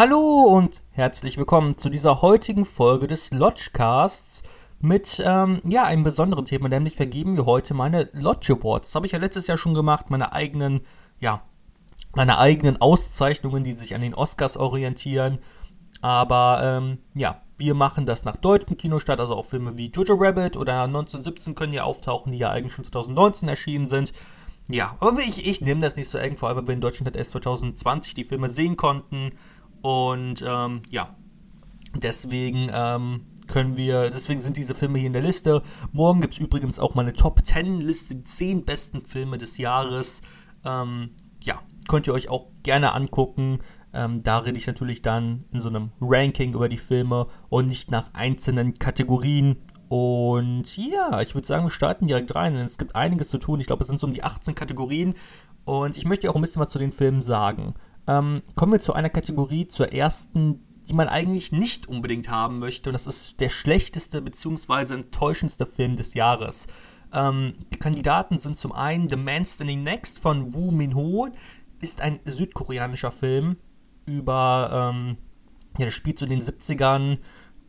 Hallo und herzlich willkommen zu dieser heutigen Folge des Lodgecasts mit ähm, ja, einem besonderen Thema, nämlich vergeben wir heute meine Lodge Awards. Das habe ich ja letztes Jahr schon gemacht, meine eigenen, ja, meine eigenen Auszeichnungen, die sich an den Oscars orientieren. Aber ähm, ja, wir machen das nach deutschem Kino statt, also auch Filme wie Jojo Rabbit oder 1917 können ja auftauchen, die ja eigentlich schon 2019 erschienen sind. Ja, aber ich, ich nehme das nicht so eng, vor allem, weil wir in Deutschland erst 2020 die Filme sehen konnten. Und ähm, ja, deswegen ähm, können wir, deswegen sind diese Filme hier in der Liste. Morgen gibt es übrigens auch meine Top 10 Liste, die 10 besten Filme des Jahres. Ähm, ja, könnt ihr euch auch gerne angucken. Ähm, da rede ich natürlich dann in so einem Ranking über die Filme und nicht nach einzelnen Kategorien. Und ja, ich würde sagen, wir starten direkt rein, denn es gibt einiges zu tun. Ich glaube, es sind so um die 18 Kategorien. Und ich möchte auch ein bisschen was zu den Filmen sagen. Ähm, kommen wir zu einer Kategorie, zur ersten, die man eigentlich nicht unbedingt haben möchte. Und das ist der schlechteste bzw. enttäuschendste Film des Jahres. Ähm, die Kandidaten sind zum einen The Man Standing Next von Woo Min Ho. Ist ein südkoreanischer Film über, ähm, ja, das spielt so den 70ern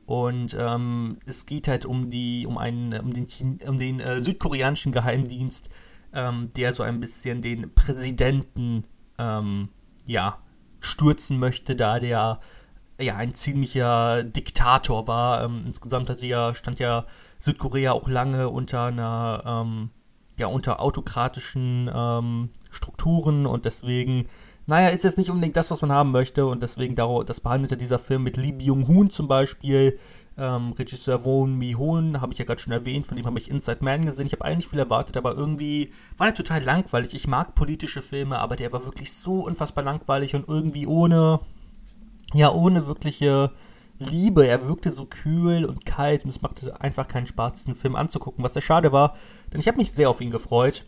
und ähm, es geht halt um die, um einen, um den, um den äh, südkoreanischen Geheimdienst, ähm, der so ein bisschen den Präsidenten, ähm, ja, stürzen möchte, da der ja ein ziemlicher Diktator war. Ähm, insgesamt hatte ja, stand ja Südkorea auch lange unter einer, ähm, ja, unter autokratischen ähm, Strukturen und deswegen naja, ist jetzt nicht unbedingt das, was man haben möchte und deswegen das behandelte dieser Film mit Lee Byung-hun zum Beispiel, ähm, Regisseur Won Mi-hoon, habe ich ja gerade schon erwähnt, von dem habe ich Inside Man gesehen. Ich habe eigentlich viel erwartet, aber irgendwie war der total langweilig. Ich mag politische Filme, aber der war wirklich so unfassbar langweilig und irgendwie ohne, ja, ohne wirkliche Liebe. Er wirkte so kühl und kalt und es machte einfach keinen Spaß, diesen Film anzugucken, was sehr schade war, denn ich habe mich sehr auf ihn gefreut.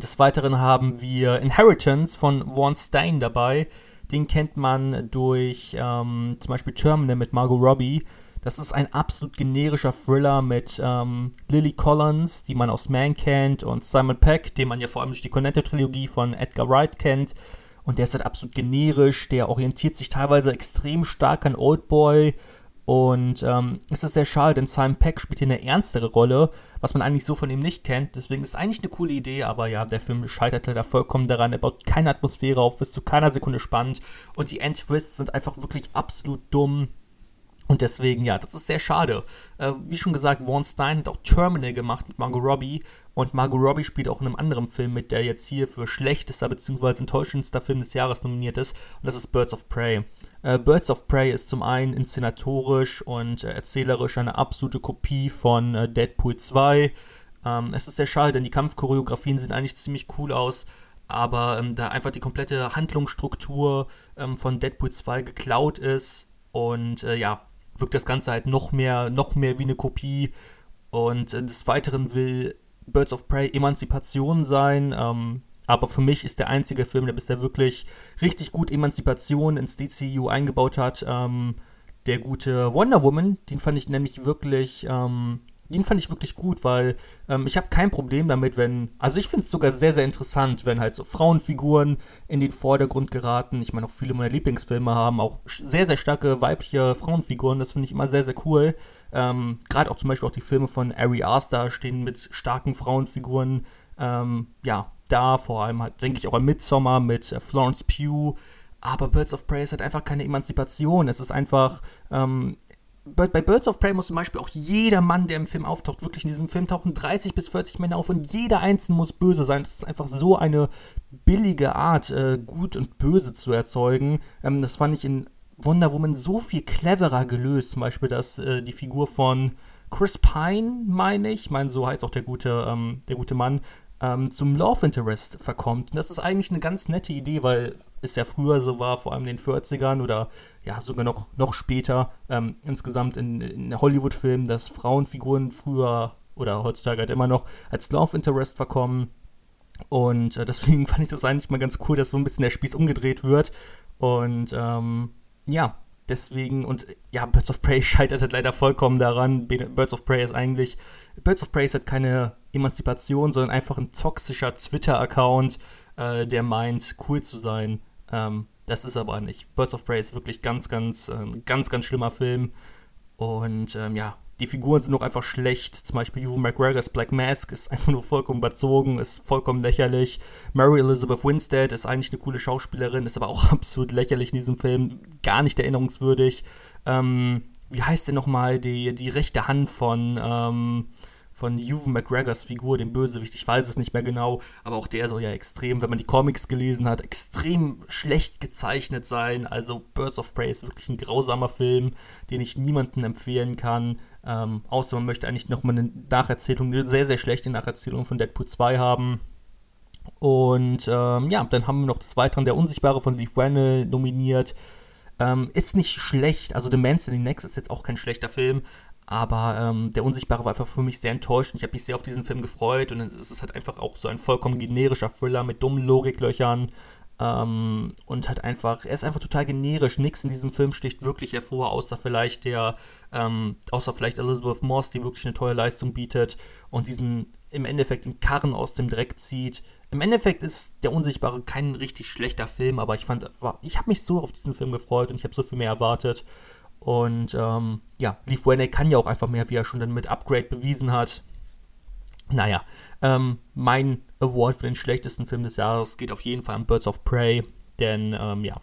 Des Weiteren haben wir Inheritance von Vaughn Stein dabei. Den kennt man durch ähm, zum Beispiel Terminal mit Margot Robbie. Das ist ein absolut generischer Thriller mit ähm, Lily Collins, die man aus Man kennt, und Simon Peck, den man ja vor allem durch die Cornetto-Trilogie von Edgar Wright kennt. Und der ist halt absolut generisch, der orientiert sich teilweise extrem stark an Oldboy und ähm, es ist sehr schade, denn Simon Peck spielt hier eine ernstere Rolle, was man eigentlich so von ihm nicht kennt. Deswegen ist es eigentlich eine coole Idee, aber ja, der Film scheitert leider vollkommen daran. Er baut keine Atmosphäre auf, ist zu keiner Sekunde spannend. Und die Endtwists sind einfach wirklich absolut dumm. Und deswegen, ja, das ist sehr schade. Äh, wie schon gesagt, Vaughn Stein hat auch Terminal gemacht mit Margot Robbie. Und Margot Robbie spielt auch in einem anderen Film mit, der jetzt hier für schlechtester bzw. enttäuschendster Film des Jahres nominiert ist. Und das ist Birds of Prey. Äh, Birds of Prey ist zum einen inszenatorisch und äh, erzählerisch eine absolute Kopie von äh, Deadpool 2. Ähm, es ist sehr schade, denn die Kampfchoreografien sehen eigentlich ziemlich cool aus aber ähm, da einfach die komplette Handlungsstruktur ähm, von Deadpool 2 geklaut ist und äh, ja, wirkt das Ganze halt noch mehr, noch mehr wie eine Kopie. Und äh, des Weiteren will Birds of Prey Emanzipation sein. Ähm, aber für mich ist der einzige Film, der bisher wirklich richtig gut Emanzipation ins DCU eingebaut hat, ähm, der gute Wonder Woman. Den fand ich nämlich wirklich ähm, den fand ich wirklich gut, weil ähm, ich habe kein Problem damit, wenn, also ich finde es sogar sehr, sehr interessant, wenn halt so Frauenfiguren in den Vordergrund geraten. Ich meine, auch viele meiner Lieblingsfilme haben auch sehr, sehr starke weibliche Frauenfiguren. Das finde ich immer sehr, sehr cool. Ähm, Gerade auch zum Beispiel auch die Filme von Ari Aster stehen mit starken Frauenfiguren. Ähm, ja, da vor allem halt, denke ich auch an Midsommar mit äh, Florence Pugh. Aber Birds of Prey ist halt einfach keine Emanzipation. Es ist einfach, ähm, bei Birds of Prey muss zum Beispiel auch jeder Mann, der im Film auftaucht, wirklich in diesem Film tauchen 30 bis 40 Männer auf und jeder einzelne muss böse sein. Das ist einfach so eine billige Art, äh, gut und böse zu erzeugen. Ähm, das fand ich in Wonder Woman so viel cleverer gelöst. Zum Beispiel, dass äh, die Figur von Chris Pine, meine ich, meine, so heißt auch der gute, ähm, der gute Mann, ähm, zum Love Interest verkommt. Und das ist eigentlich eine ganz nette Idee, weil es ja früher so war, vor allem in den 40ern oder ja sogar noch, noch später, ähm, insgesamt in, in Hollywood-Filmen, dass Frauenfiguren früher oder heutzutage halt immer noch als Love Interest verkommen. Und äh, deswegen fand ich das eigentlich mal ganz cool, dass so ein bisschen der Spieß umgedreht wird. Und ähm, ja, deswegen, und ja, Birds of Prey scheitert halt leider vollkommen daran. Birds of Prey ist eigentlich, Birds of Prey ist halt keine Emanzipation, sondern einfach ein toxischer Twitter-Account, äh, der meint, cool zu sein. Ähm, das ist aber nicht. Birds of Prey ist wirklich ganz, ganz, äh, ganz, ganz schlimmer Film. Und ähm, ja, die Figuren sind auch einfach schlecht. Zum Beispiel Hugh McGregors Black Mask ist einfach nur vollkommen überzogen, ist vollkommen lächerlich. Mary Elizabeth Winstead ist eigentlich eine coole Schauspielerin, ist aber auch absolut lächerlich in diesem Film, gar nicht erinnerungswürdig. Ähm, wie heißt denn nochmal die, die rechte Hand von, ähm, von Ewan McGregors Figur, dem Bösewicht, ich weiß es nicht mehr genau, aber auch der soll ja extrem, wenn man die Comics gelesen hat, extrem schlecht gezeichnet sein. Also Birds of Prey ist wirklich ein grausamer Film, den ich niemandem empfehlen kann. Ähm, außer man möchte eigentlich nochmal eine Nacherzählung, eine sehr, sehr schlechte Nacherzählung von Deadpool 2 haben. Und ähm, ja, dann haben wir noch des Weiteren der Unsichtbare von Leaf Wannell nominiert. Ähm, ist nicht schlecht, also The Man Standing Next ist jetzt auch kein schlechter Film, aber ähm, der Unsichtbare war einfach für mich sehr enttäuschend. Ich habe mich sehr auf diesen Film gefreut und es ist halt einfach auch so ein vollkommen generischer Thriller mit dummen Logiklöchern. Ähm, und halt einfach, er ist einfach total generisch. Nichts in diesem Film sticht wirklich hervor, außer vielleicht der, ähm, außer vielleicht Elizabeth Moss, die wirklich eine tolle Leistung bietet und diesen im Endeffekt den Karren aus dem Dreck zieht. Im Endeffekt ist der Unsichtbare kein richtig schlechter Film, aber ich fand, ich habe mich so auf diesen Film gefreut und ich habe so viel mehr erwartet. Und ähm, ja, Leaf Wayne kann ja auch einfach mehr, wie er schon dann mit Upgrade bewiesen hat. Naja, ähm, mein Award für den schlechtesten Film des Jahres geht auf jeden Fall an Birds of Prey, denn ähm, ja,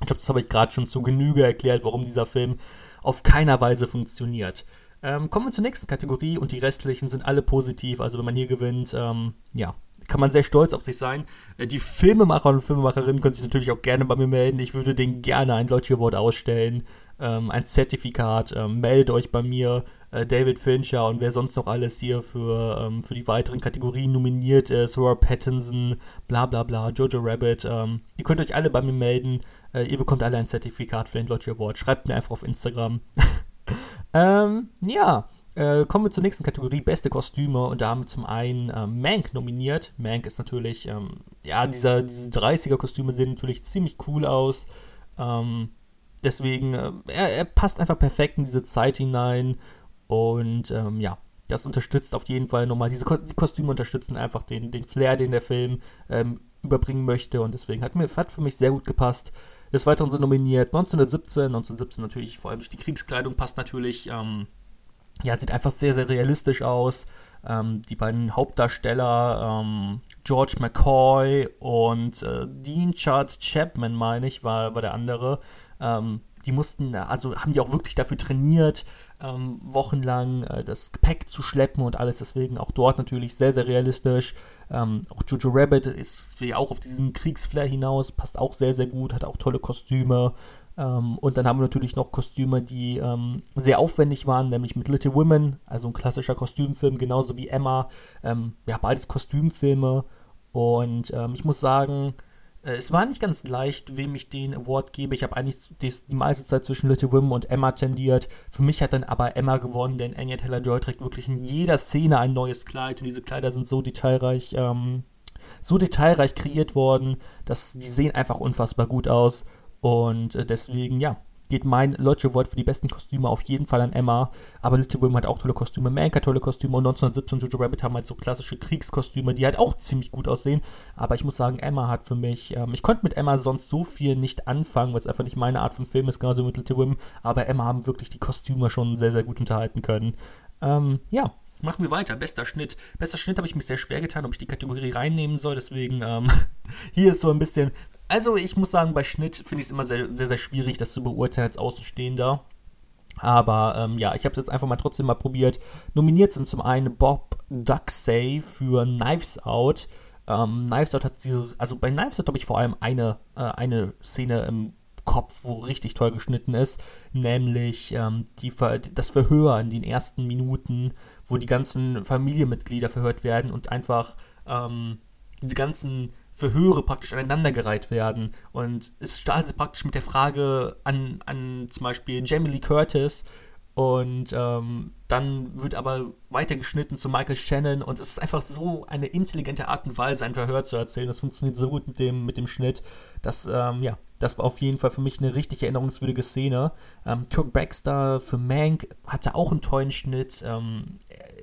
ich glaube, das habe ich gerade schon zu Genüge erklärt, warum dieser Film auf keiner Weise funktioniert. Ähm, kommen wir zur nächsten Kategorie und die restlichen sind alle positiv. Also wenn man hier gewinnt, ähm, ja, kann man sehr stolz auf sich sein. Äh, die Filmemacher und Filmemacherinnen können sich natürlich auch gerne bei mir melden. Ich würde denen gerne ein Lodge Award ausstellen, ähm, ein Zertifikat. Ähm, meldet euch bei mir, äh, David Fincher und wer sonst noch alles hier für, ähm, für die weiteren Kategorien nominiert ist. Robert Pattinson, bla bla bla, Jojo Rabbit. Ähm, ihr könnt euch alle bei mir melden. Äh, ihr bekommt alle ein Zertifikat für den Lodge Award. Schreibt mir einfach auf Instagram. ähm, ja. Äh, kommen wir zur nächsten Kategorie, beste Kostüme. Und da haben wir zum einen äh, Mank nominiert. Mank ist natürlich, ähm, ja, dieser, diese 30er-Kostüme sehen natürlich ziemlich cool aus. Ähm, deswegen, äh, er, er, passt einfach perfekt in diese Zeit hinein. Und ähm, ja, das unterstützt auf jeden Fall nochmal. Diese Ko die Kostüme unterstützen einfach den, den Flair, den der Film ähm, überbringen möchte. Und deswegen hat, mir, hat für mich sehr gut gepasst. Des Weiteren sind nominiert 1917. 1917 natürlich, vor allem durch die Kriegskleidung, passt natürlich. Ähm, ja, sieht einfach sehr, sehr realistisch aus. Ähm, die beiden Hauptdarsteller, ähm, George McCoy und äh, Dean Charles Chapman, meine ich, war, war der andere. Ähm, die mussten, also haben die auch wirklich dafür trainiert, ähm, wochenlang äh, das Gepäck zu schleppen und alles. Deswegen auch dort natürlich sehr, sehr realistisch. Ähm, auch Jojo Rabbit ist wie auch auf diesen Kriegsflair hinaus, passt auch sehr, sehr gut, hat auch tolle Kostüme. Ähm, und dann haben wir natürlich noch Kostüme, die ähm, sehr aufwendig waren, nämlich mit Little Women, also ein klassischer Kostümfilm, genauso wie Emma. Ähm, ja, beides Kostümfilme. Und ähm, ich muss sagen, äh, es war nicht ganz leicht, wem ich den Award gebe. Ich habe eigentlich die, die, meiste Zeit zwischen Little Women und Emma tendiert. Für mich hat dann aber Emma gewonnen, denn Anya Taylor-Joy trägt wirklich in jeder Szene ein neues Kleid und diese Kleider sind so detailreich, ähm, so detailreich kreiert worden, dass die sehen einfach unfassbar gut aus. Und äh, deswegen, ja, geht mein Lodge Award für die besten Kostüme auf jeden Fall an Emma. Aber Little Women hat auch tolle Kostüme, Mank hat tolle Kostüme und 1917 Jojo Rabbit haben halt so klassische Kriegskostüme, die halt auch ziemlich gut aussehen. Aber ich muss sagen, Emma hat für mich, ähm, ich konnte mit Emma sonst so viel nicht anfangen, weil es einfach nicht meine Art von Film ist, genauso mit Little Women. Aber Emma haben wirklich die Kostüme schon sehr, sehr gut unterhalten können. Ähm, ja, Machen wir weiter. Bester Schnitt. Bester Schnitt habe ich mich sehr schwer getan, ob ich die Kategorie reinnehmen soll. Deswegen, ähm, hier ist so ein bisschen also ich muss sagen, bei Schnitt finde ich es immer sehr, sehr, sehr schwierig, das zu beurteilen als Außenstehender. Aber ähm, ja, ich habe es jetzt einfach mal trotzdem mal probiert. Nominiert sind zum einen Bob Duxey für Knives Out. Ähm, Knives Out hat diese, also bei Knives Out habe ich vor allem eine, äh, eine Szene im Kopf, wo richtig toll geschnitten ist, nämlich ähm, die, das Verhör in den ersten Minuten, wo die ganzen Familienmitglieder verhört werden und einfach ähm, diese ganzen Verhöre praktisch aneinandergereiht werden. Und es startet praktisch mit der Frage an, an zum Beispiel Jamie Lee Curtis und ähm, dann wird aber weitergeschnitten zu Michael Shannon und es ist einfach so eine intelligente Art und Weise, ein Verhör zu erzählen. Das funktioniert so gut mit dem, mit dem Schnitt. Das, ähm, ja, das war auf jeden Fall für mich eine richtig erinnerungswürdige Szene. Ähm, Kirk Baxter für Mank hatte auch einen tollen Schnitt. Ähm,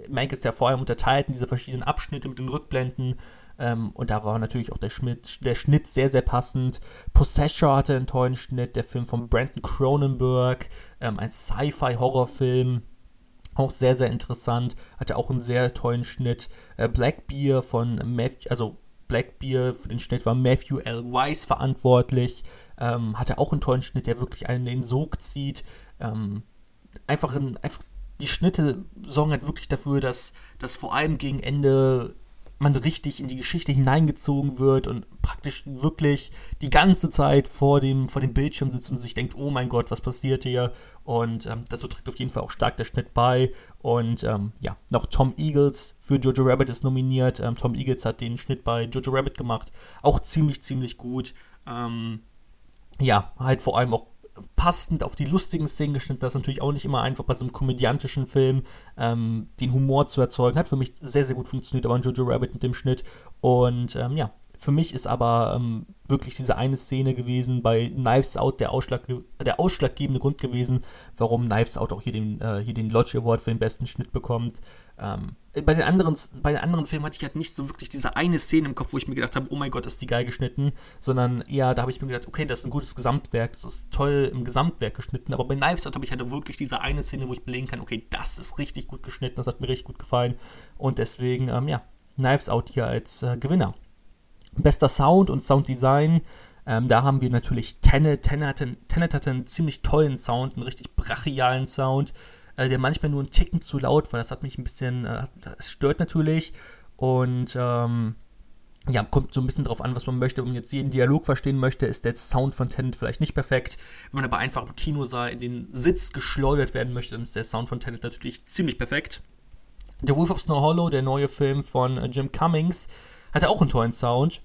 Mank ist ja vor allem unterteilt in diese verschiedenen Abschnitte mit den Rückblenden. Ähm, und da war natürlich auch der, Schmidt, der Schnitt sehr, sehr passend. Possessor hatte einen tollen Schnitt, der Film von Brandon Cronenberg, ähm, ein Sci-Fi-Horrorfilm. Auch sehr, sehr interessant. Hatte auch einen sehr tollen Schnitt. Äh, Blackbeer von Matthew, also Blackbeer für den Schnitt war Matthew L. Weiss verantwortlich. Ähm, hatte auch einen tollen Schnitt, der wirklich einen in den Sog zieht. Ähm, einfach, ein, einfach die Schnitte sorgen halt wirklich dafür, dass, dass vor allem gegen Ende man richtig in die Geschichte hineingezogen wird und praktisch wirklich die ganze Zeit vor dem, vor dem Bildschirm sitzt und sich denkt, oh mein Gott, was passiert hier? Und ähm, dazu trägt auf jeden Fall auch stark der Schnitt bei. Und ähm, ja, noch Tom Eagles für Jojo Rabbit ist nominiert. Ähm, Tom Eagles hat den Schnitt bei Jojo Rabbit gemacht. Auch ziemlich, ziemlich gut. Ähm, ja, halt vor allem auch passend auf die lustigen Szenen geschnitten. Das ist natürlich auch nicht immer einfach bei so einem komödiantischen Film ähm, den Humor zu erzeugen. Hat für mich sehr, sehr gut funktioniert, aber ein Jojo Rabbit mit dem Schnitt. Und ähm, ja, für mich ist aber ähm, wirklich diese eine Szene gewesen bei Knives Out der, Ausschlag, der ausschlaggebende Grund gewesen, warum Knives Out auch hier den, äh, hier den Lodge Award für den besten Schnitt bekommt. Ähm, bei, den anderen, bei den anderen Filmen hatte ich halt nicht so wirklich diese eine Szene im Kopf, wo ich mir gedacht habe, oh mein Gott, ist die geil geschnitten, sondern eher, da habe ich mir gedacht, okay, das ist ein gutes Gesamtwerk, das ist toll im Gesamtwerk geschnitten, aber bei Knives Out habe ich halt wirklich diese eine Szene, wo ich belegen kann, okay, das ist richtig gut geschnitten, das hat mir richtig gut gefallen und deswegen, ähm, ja, Knives Out hier als äh, Gewinner. Bester Sound und Sounddesign. Ähm, da haben wir natürlich Tenet. Tenet Tenet hatte einen ziemlich tollen Sound, einen richtig brachialen Sound, äh, der manchmal nur einen Ticken zu laut war. Das hat mich ein bisschen, äh, das stört natürlich. Und ähm, ja, kommt so ein bisschen drauf an, was man möchte. Wenn man jetzt jeden Dialog verstehen möchte, ist der Sound von Tenet vielleicht nicht perfekt. Wenn man aber einfach im Kinosaal in den Sitz geschleudert werden möchte, dann ist der Sound von Tenet natürlich ziemlich perfekt. The Wolf of Snow Hollow, der neue Film von äh, Jim Cummings, hatte auch einen tollen Sound.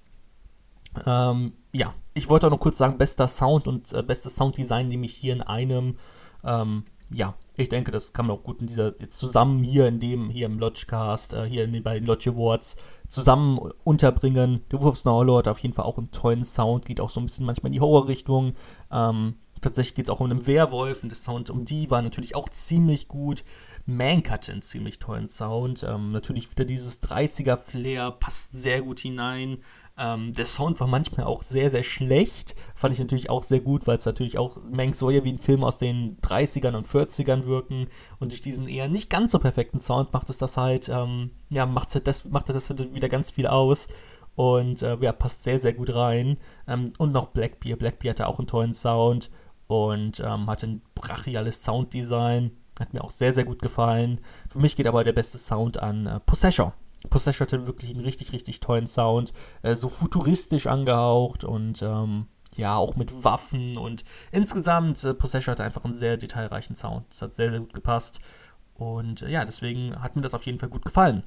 Ähm, ja, ich wollte auch noch kurz sagen, bester Sound und äh, bestes Sounddesign nehme ich hier in einem. Ähm, ja, ich denke, das kann man auch gut in dieser zusammen hier in dem hier im Lodgecast, äh, hier in den beiden Lodge Awards zusammen unterbringen. Der Wolf Snow hat auf jeden Fall auch einen tollen Sound, geht auch so ein bisschen manchmal in die Horrorrichtung. Ähm, tatsächlich geht es auch um einen Werwolf und der Sound um die war natürlich auch ziemlich gut. Mank hatte einen ziemlich tollen Sound. Ähm, natürlich wieder dieses 30er-Flair, passt sehr gut hinein. Ähm, der Sound war manchmal auch sehr, sehr schlecht. Fand ich natürlich auch sehr gut, weil es natürlich auch, Mank soll ja wie ein Film aus den 30ern und 40ern wirken. Und durch diesen eher nicht ganz so perfekten Sound macht es das halt, ähm, ja, macht halt das, macht das halt wieder ganz viel aus. Und äh, ja, passt sehr, sehr gut rein. Ähm, und noch Blackbeer. Blackbeer hatte auch einen tollen Sound und ähm, hatte ein brachiales Sounddesign. Hat mir auch sehr, sehr gut gefallen. Für mich geht aber der beste Sound an äh, Possessor. Possessor hatte wirklich einen richtig, richtig tollen Sound. Äh, so futuristisch angehaucht und ähm, ja, auch mit Waffen und insgesamt, äh, Possessor hatte einfach einen sehr detailreichen Sound. Das hat sehr, sehr gut gepasst. Und äh, ja, deswegen hat mir das auf jeden Fall gut gefallen.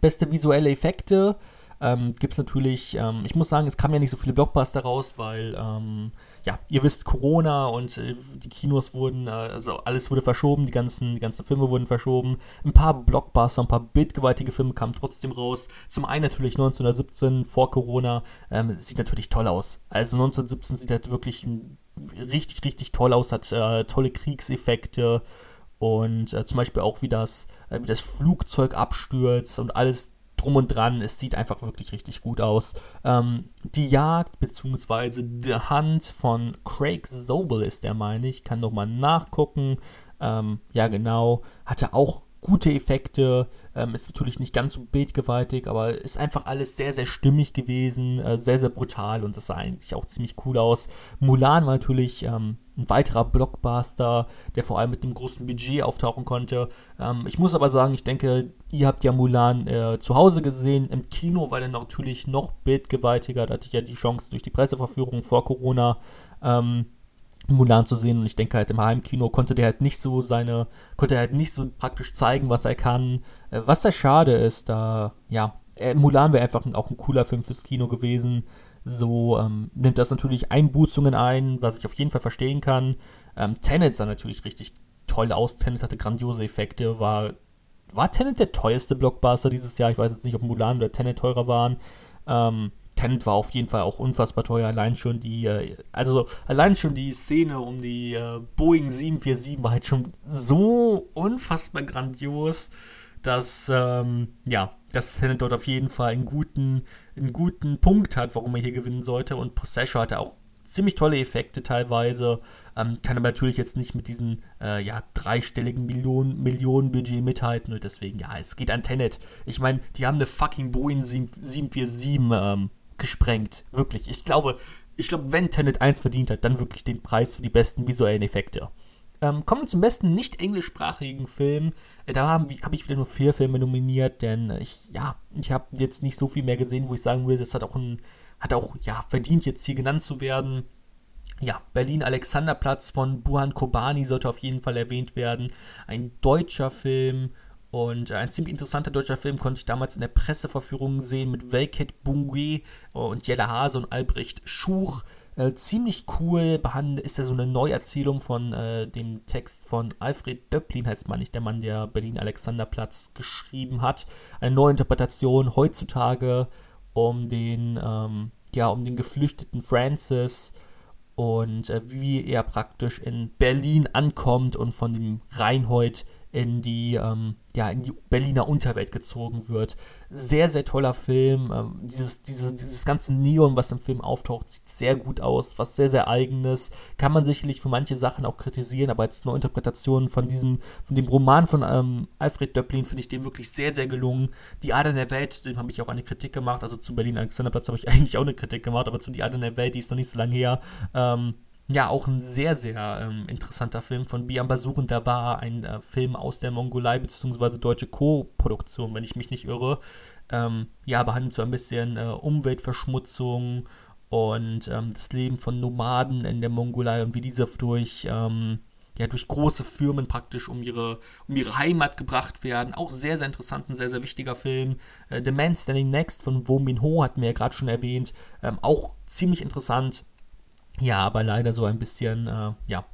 Beste visuelle Effekte ähm, gibt es natürlich, ähm, ich muss sagen, es kamen ja nicht so viele Blockbuster raus, weil, ähm, ja, ihr wisst, Corona und äh, die Kinos wurden, äh, also alles wurde verschoben, die ganzen, die ganzen Filme wurden verschoben. Ein paar Blockbuster, ein paar bildgewaltige Filme kamen trotzdem raus. Zum einen natürlich 1917 vor Corona, ähm, sieht natürlich toll aus. Also 1917 sieht halt wirklich richtig, richtig toll aus, hat äh, tolle Kriegseffekte und äh, zum Beispiel auch wie das, äh, wie das Flugzeug abstürzt und alles drum und dran. Es sieht einfach wirklich richtig gut aus. Ähm, die Jagd bzw. The Hunt von Craig Zobel ist der, meine ich. Kann nochmal nachgucken. Ähm, ja, genau. Hatte auch gute Effekte, ähm, ist natürlich nicht ganz so bildgewaltig, aber ist einfach alles sehr, sehr stimmig gewesen, äh, sehr, sehr brutal und das sah eigentlich auch ziemlich cool aus. Mulan war natürlich ähm, ein weiterer Blockbuster, der vor allem mit einem großen Budget auftauchen konnte. Ähm, ich muss aber sagen, ich denke, ihr habt ja Mulan äh, zu Hause gesehen. Im Kino war der natürlich noch bildgewaltiger, da hatte ich ja die Chance durch die Presseverführung vor Corona. Ähm, Mulan zu sehen und ich denke halt im Heimkino konnte der halt nicht so seine, konnte er halt nicht so praktisch zeigen, was er kann. Äh, was sehr schade ist, da, ja, äh, Mulan wäre einfach auch ein cooler Film fürs Kino gewesen. So ähm, nimmt das natürlich Einbußungen ein, was ich auf jeden Fall verstehen kann. Ähm, Tenet sah natürlich richtig toll aus. Tenet hatte grandiose Effekte, war, war Tenet der teuerste Blockbuster dieses Jahr? Ich weiß jetzt nicht, ob Mulan oder Tenet teurer waren. Ähm, Tenet war auf jeden Fall auch unfassbar teuer. Allein schon die, äh, also allein schon die Szene um die äh, Boeing 747 war halt schon so unfassbar grandios. dass, ähm, ja, dass Tenet dort auf jeden Fall einen guten, einen guten Punkt hat, warum er hier gewinnen sollte. Und Possessor hatte auch ziemlich tolle Effekte teilweise. Ähm, kann aber natürlich jetzt nicht mit diesem äh, ja, dreistelligen Millionen, Millionenbudget mithalten. Und deswegen, ja, es geht an Tenet. Ich meine, die haben eine fucking Boeing 747 ähm, gesprengt. Wirklich. Ich glaube, ich glaube, wenn Tenet 1 verdient hat, dann wirklich den Preis für die besten visuellen Effekte. Ähm, kommen wir zum besten nicht englischsprachigen Film. Äh, da habe hab ich wieder nur vier Filme nominiert, denn ich, ja, ich habe jetzt nicht so viel mehr gesehen, wo ich sagen will, das hat auch ein hat auch ja, verdient, jetzt hier genannt zu werden. Ja, Berlin-Alexanderplatz von Buhan Kobani sollte auf jeden Fall erwähnt werden. Ein deutscher Film und ein ziemlich interessanter deutscher Film konnte ich damals in der Presseverführung sehen mit Velket Bungwe und Jella Hase und Albrecht Schuch. Äh, ziemlich cool behandelt ist ja so eine Neuerzählung von äh, dem Text von Alfred Döpplin, heißt man nicht, der Mann, der Berlin-Alexanderplatz geschrieben hat. Eine neue Interpretation heutzutage um den, ähm, ja, um den geflüchteten Francis und äh, wie er praktisch in Berlin ankommt und von dem Reinhold in die, ähm, ja, in die Berliner Unterwelt gezogen wird. Sehr, sehr toller Film. Ähm, dieses, dieses, dieses ganze Neon, was im Film auftaucht, sieht sehr gut aus, was sehr, sehr eigenes. Kann man sicherlich für manche Sachen auch kritisieren, aber als Neuinterpretation von diesem, von dem Roman von ähm, Alfred Döblin finde ich den wirklich sehr, sehr gelungen. Die Adern der Welt, dem habe ich auch eine Kritik gemacht. Also zu Berlin Alexanderplatz habe ich eigentlich auch eine Kritik gemacht, aber zu Die Adern der Welt, die ist noch nicht so lange her. Ähm, ja, auch ein sehr, sehr ähm, interessanter Film von Bian Basuren. Da war ein äh, Film aus der Mongolei, beziehungsweise deutsche Co-Produktion, wenn ich mich nicht irre. Ähm, ja, behandelt so ein bisschen äh, Umweltverschmutzung und ähm, das Leben von Nomaden in der Mongolei und wie diese durch, ähm, ja, durch große Firmen praktisch um ihre, um ihre Heimat gebracht werden. Auch sehr, sehr interessant, ein sehr, sehr wichtiger Film. Äh, The Man Standing Next von Wo Min Ho hatten wir ja gerade schon erwähnt. Ähm, auch ziemlich interessant ja, aber leider so ein bisschen, äh, ja.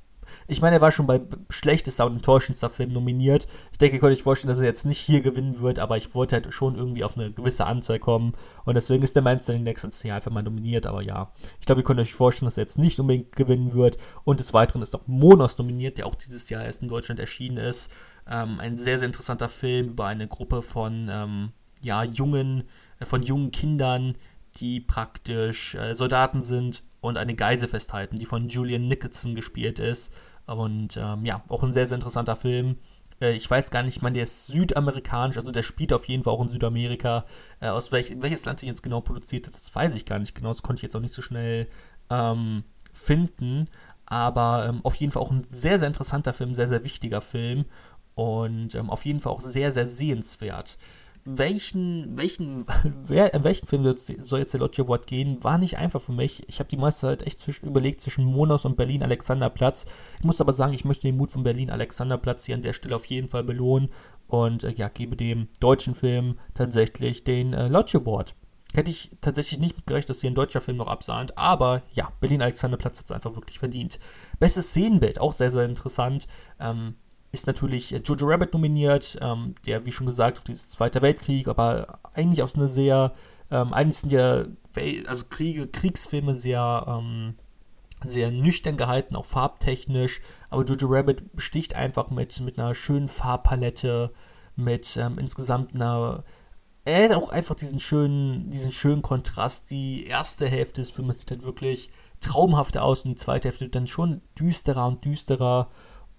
Ich meine, er war schon bei schlechtester und enttäuschendster Film nominiert. Ich denke, ihr könnt euch vorstellen, dass er jetzt nicht hier gewinnen wird, aber ich wollte halt schon irgendwie auf eine gewisse Anzahl kommen. Und deswegen ist der Standing Next Jahr einfach mal nominiert. Aber ja, ich glaube, ihr könnt euch vorstellen, dass er jetzt nicht unbedingt gewinnen wird. Und des Weiteren ist noch Monos nominiert, der auch dieses Jahr erst in Deutschland erschienen ist. Ähm, ein sehr, sehr interessanter Film über eine Gruppe von, ähm, ja, jungen, äh, von jungen Kindern, die praktisch äh, Soldaten sind und eine Geise festhalten, die von Julian Nicholson gespielt ist. Und ähm, ja, auch ein sehr, sehr interessanter Film. Äh, ich weiß gar nicht, ich meine, der ist südamerikanisch, also der spielt auf jeden Fall auch in Südamerika. Äh, aus welch, welches Land sich jetzt genau produziert hat, das weiß ich gar nicht genau. Das konnte ich jetzt auch nicht so schnell ähm, finden. Aber ähm, auf jeden Fall auch ein sehr, sehr interessanter Film, sehr, sehr wichtiger Film. Und ähm, auf jeden Fall auch sehr, sehr sehenswert welchen, welchen, wer, in welchen Film soll jetzt der Lodge Award gehen, war nicht einfach für mich. Ich habe die meiste Zeit echt zwischen, überlegt zwischen Monos und Berlin Alexanderplatz. Ich muss aber sagen, ich möchte den Mut von Berlin Alexanderplatz hier an der Stelle auf jeden Fall belohnen und äh, ja, gebe dem deutschen Film tatsächlich den äh, Lodge Award. Hätte ich tatsächlich nicht mitgerechnet, dass hier ein deutscher Film noch absahnt, aber ja, Berlin Alexanderplatz hat es einfach wirklich verdient. Bestes Szenenbild, auch sehr, sehr interessant. Ähm, ist natürlich äh, Jojo Rabbit nominiert, ähm, der, wie schon gesagt, auf dieses Zweite Weltkrieg, aber eigentlich aus einer sehr, ähm, eigentlich sind ja also Kriege, Kriegsfilme sehr, ähm, sehr nüchtern gehalten, auch farbtechnisch, aber Jojo Rabbit besticht einfach mit, mit einer schönen Farbpalette, mit ähm, insgesamt einer er hat auch einfach diesen schönen, diesen schönen Kontrast. Die erste Hälfte des Films sieht halt wirklich traumhafter aus und die zweite Hälfte dann schon düsterer und düsterer.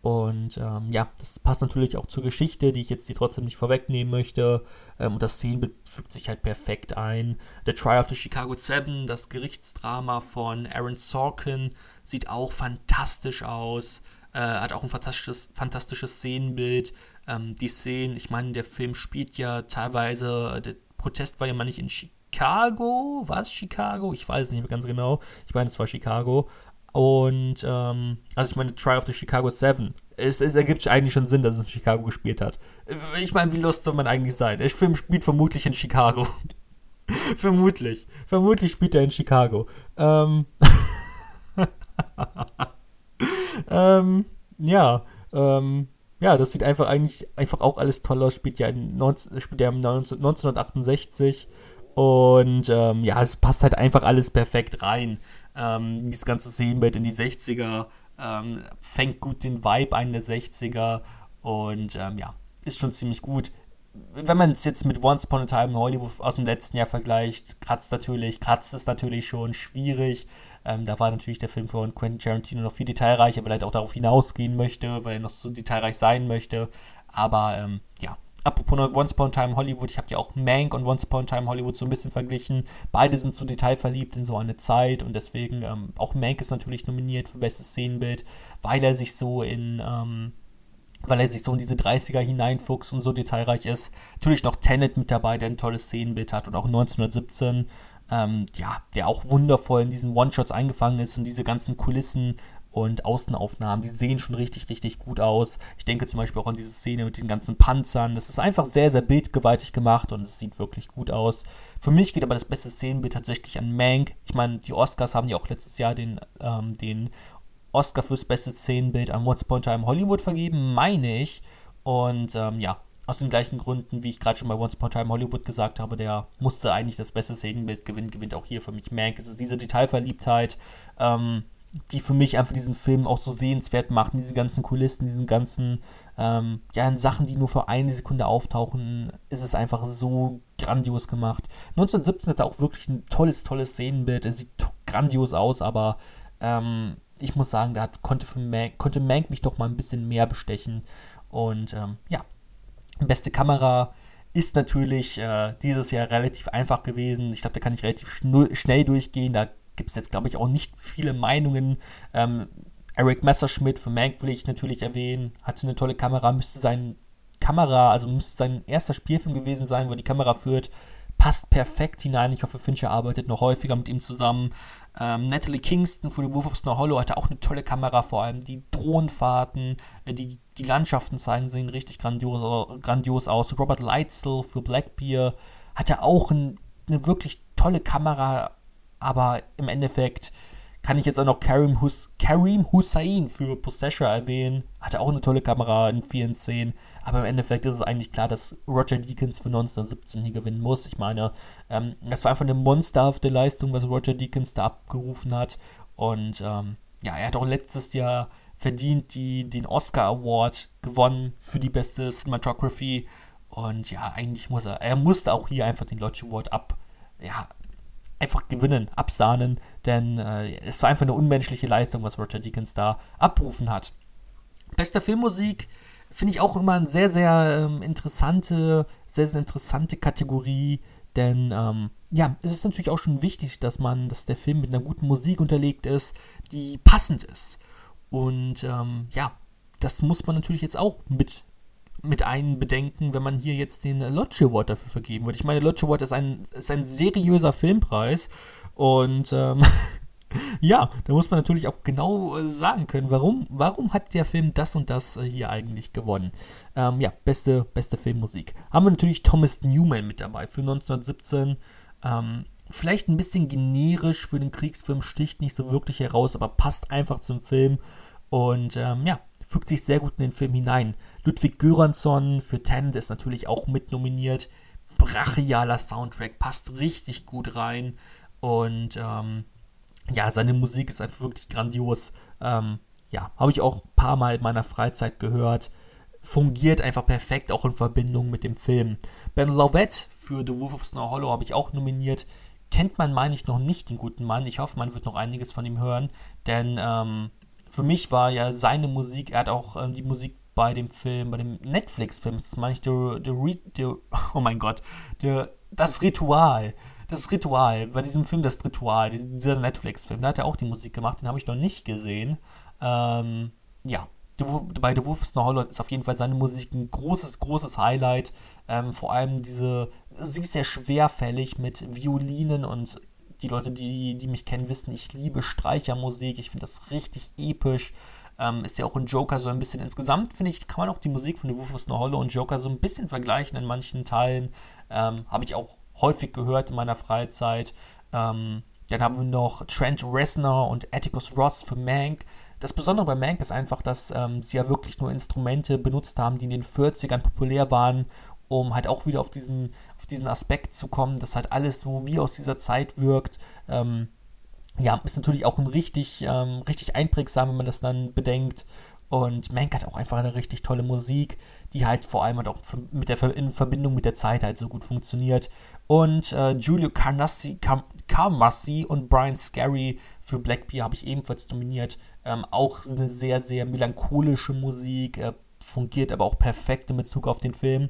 Und ähm, ja, das passt natürlich auch zur Geschichte, die ich jetzt hier trotzdem nicht vorwegnehmen möchte. Ähm, und das Szenenbild fügt sich halt perfekt ein. The Trial of the Chicago Seven, das Gerichtsdrama von Aaron Sorkin, sieht auch fantastisch aus. Äh, hat auch ein fantastisches, fantastisches Szenenbild. Ähm, die Szenen, ich meine, der Film spielt ja teilweise, der Protest war ja mal nicht in Chicago. War es Chicago? Ich weiß es nicht mehr ganz genau. Ich meine, es war Chicago. Und, ähm, also ich meine, Try of the Chicago 7. Es, es ergibt eigentlich schon Sinn, dass es in Chicago gespielt hat. Ich meine, wie lustig soll man eigentlich sein? Der Film spielt vermutlich in Chicago. vermutlich. Vermutlich spielt er in Chicago. Ähm, ähm, ja, ähm, ja, das sieht einfach eigentlich einfach auch alles toll aus. Spielt ja, in 19, spielt ja 1968 und ähm, ja, es passt halt einfach alles perfekt rein. Ähm, dieses ganze Szenenbild in die 60er ähm, fängt gut den Vibe ein der 60er und ähm, ja, ist schon ziemlich gut. wenn man es jetzt mit Once Upon a Time in Hollywood aus dem letzten Jahr vergleicht, kratzt natürlich, kratzt es natürlich schon schwierig. Ähm, da war natürlich der Film von Quentin Tarantino noch viel detailreicher, weil er halt auch darauf hinausgehen möchte, weil er noch so detailreich sein möchte. Aber ähm, ja, apropos Once Upon a Time Hollywood, ich habe ja auch Mank und Once Upon a Time Hollywood so ein bisschen verglichen. Beide sind so detailverliebt in so eine Zeit und deswegen ähm, auch Mank ist natürlich nominiert für bestes Szenenbild, weil er sich so in ähm, weil er sich so in diese 30er hineinfuchst und so detailreich ist. Natürlich noch Tenet mit dabei, der ein tolles Szenenbild hat und auch 1917, ähm, ja, der auch wundervoll in diesen One-Shots eingefangen ist und diese ganzen Kulissen und Außenaufnahmen, die sehen schon richtig, richtig gut aus. Ich denke zum Beispiel auch an diese Szene mit den ganzen Panzern. Das ist einfach sehr, sehr bildgewaltig gemacht und es sieht wirklich gut aus. Für mich geht aber das beste Szenenbild tatsächlich an Mank. Ich meine, die Oscars haben ja auch letztes Jahr den, ähm, den Oscar fürs beste Szenenbild an Once Upon a Time Hollywood vergeben, meine ich. Und ähm, ja, aus den gleichen Gründen, wie ich gerade schon bei Once Upon a Time Hollywood gesagt habe, der musste eigentlich das beste Szenenbild gewinnen, gewinnt auch hier für mich Mank. Es ist diese Detailverliebtheit, ähm, die für mich einfach diesen Film auch so sehenswert machen, diese ganzen Kulissen, diesen ganzen, ähm, ja, Sachen, die nur für eine Sekunde auftauchen, ist es einfach so grandios gemacht. 1917 hat er auch wirklich ein tolles, tolles Szenenbild, er sieht grandios aus, aber ähm, ich muss sagen, da hat, konnte, Mank, konnte Mank mich doch mal ein bisschen mehr bestechen. Und ähm, ja, beste Kamera ist natürlich äh, dieses Jahr relativ einfach gewesen. Ich glaube, da kann ich relativ schnell durchgehen. Da gibt es jetzt, glaube ich, auch nicht viele Meinungen. Ähm, Eric Messerschmidt für Mank will ich natürlich erwähnen. Hatte eine tolle Kamera, müsste sein Kamera, also müsste sein erster Spielfilm gewesen sein, wo die Kamera führt. Passt perfekt hinein. Ich hoffe, Fincher arbeitet noch häufiger mit ihm zusammen. Ähm, Natalie Kingston für The Wolf of Snow Hollow hatte auch eine tolle Kamera, vor allem die Drohnenfahrten, äh, die, die Landschaften zeigen, sehen richtig grandios, grandios aus. Robert Lightstill für Blackbeard hatte auch ein, eine wirklich tolle Kamera, aber im Endeffekt kann ich jetzt auch noch Karim, Hus Karim Hussein für Possessor erwähnen. Hatte auch eine tolle Kamera in vielen Szenen. Aber im Endeffekt ist es eigentlich klar, dass Roger Deakins für 1917 hier gewinnen muss. Ich meine, ähm, das war einfach eine monsterhafte Leistung, was Roger Deakins da abgerufen hat. Und ähm, ja, er hat auch letztes Jahr verdient die, den Oscar Award gewonnen für die beste Cinematography. Und ja, eigentlich muss er, er musste auch hier einfach den Lodge Award ab, ja, einfach gewinnen, absahnen, denn äh, es war einfach eine unmenschliche Leistung, was Roger Deakins da abrufen hat. Beste Filmmusik finde ich auch immer eine sehr, sehr ähm, interessante, sehr, sehr interessante Kategorie, denn ähm, ja, es ist natürlich auch schon wichtig, dass man, dass der Film mit einer guten Musik unterlegt ist, die passend ist. Und ähm, ja, das muss man natürlich jetzt auch mit mit einbedenken, wenn man hier jetzt den Lodge Award dafür vergeben würde. Ich meine, Lodge Award ist ein, ist ein seriöser Filmpreis und ähm, ja, da muss man natürlich auch genau äh, sagen können, warum, warum hat der Film das und das äh, hier eigentlich gewonnen. Ähm, ja, beste, beste Filmmusik. Haben wir natürlich Thomas Newman mit dabei für 1917. Ähm, vielleicht ein bisschen generisch für den Kriegsfilm, sticht nicht so wirklich heraus, aber passt einfach zum Film. Und ähm, ja, fügt sich sehr gut in den Film hinein. Ludwig Göransson für Tenet ist natürlich auch mit nominiert. Brachialer Soundtrack, passt richtig gut rein. Und ähm, ja, seine Musik ist einfach wirklich grandios. Ähm, ja, habe ich auch ein paar Mal in meiner Freizeit gehört. Fungiert einfach perfekt, auch in Verbindung mit dem Film. Ben Lovett für The Wolf of Snow Hollow habe ich auch nominiert. Kennt man, meine ich, noch nicht den guten Mann. Ich hoffe, man wird noch einiges von ihm hören. Denn ähm, für mich war ja seine Musik, er hat auch ähm, die Musik bei dem Film, bei dem Netflix-Film, das meine ich, der, der, der, oh mein Gott, der, das Ritual. Das Ritual, bei diesem Film das Ritual, dieser Netflix-Film, da hat er auch die Musik gemacht, den habe ich noch nicht gesehen. Ähm, ja, bei The Wolf is No Hollow ist auf jeden Fall seine Musik ein großes, großes Highlight. Ähm, vor allem diese, sie ist sehr schwerfällig mit Violinen und die Leute, die, die mich kennen, wissen, ich liebe Streichermusik. Ich finde das richtig episch. Ähm, ist ja auch ein Joker so ein bisschen. Insgesamt finde ich, kann man auch die Musik von The Wolf of Snow Hollow und Joker so ein bisschen vergleichen in manchen Teilen. Ähm, Habe ich auch häufig gehört in meiner Freizeit. Ähm, dann haben wir noch Trent Reznor und Atticus Ross für Mank. Das Besondere bei Mank ist einfach, dass ähm, sie ja wirklich nur Instrumente benutzt haben, die in den 40ern populär waren um halt auch wieder auf diesen, auf diesen Aspekt zu kommen, dass halt alles so wie aus dieser Zeit wirkt. Ähm, ja, ist natürlich auch ein richtig, ähm, richtig einprägsam, wenn man das dann bedenkt. Und Mank hat auch einfach eine richtig tolle Musik, die halt vor allem halt auch mit der, in Verbindung mit der Zeit halt so gut funktioniert. Und äh, Giulio Carnassi, Car Carmassi und Brian Scary für Blackbeard habe ich ebenfalls dominiert. Ähm, auch eine sehr, sehr melancholische Musik, äh, fungiert aber auch perfekt in Bezug auf den Film.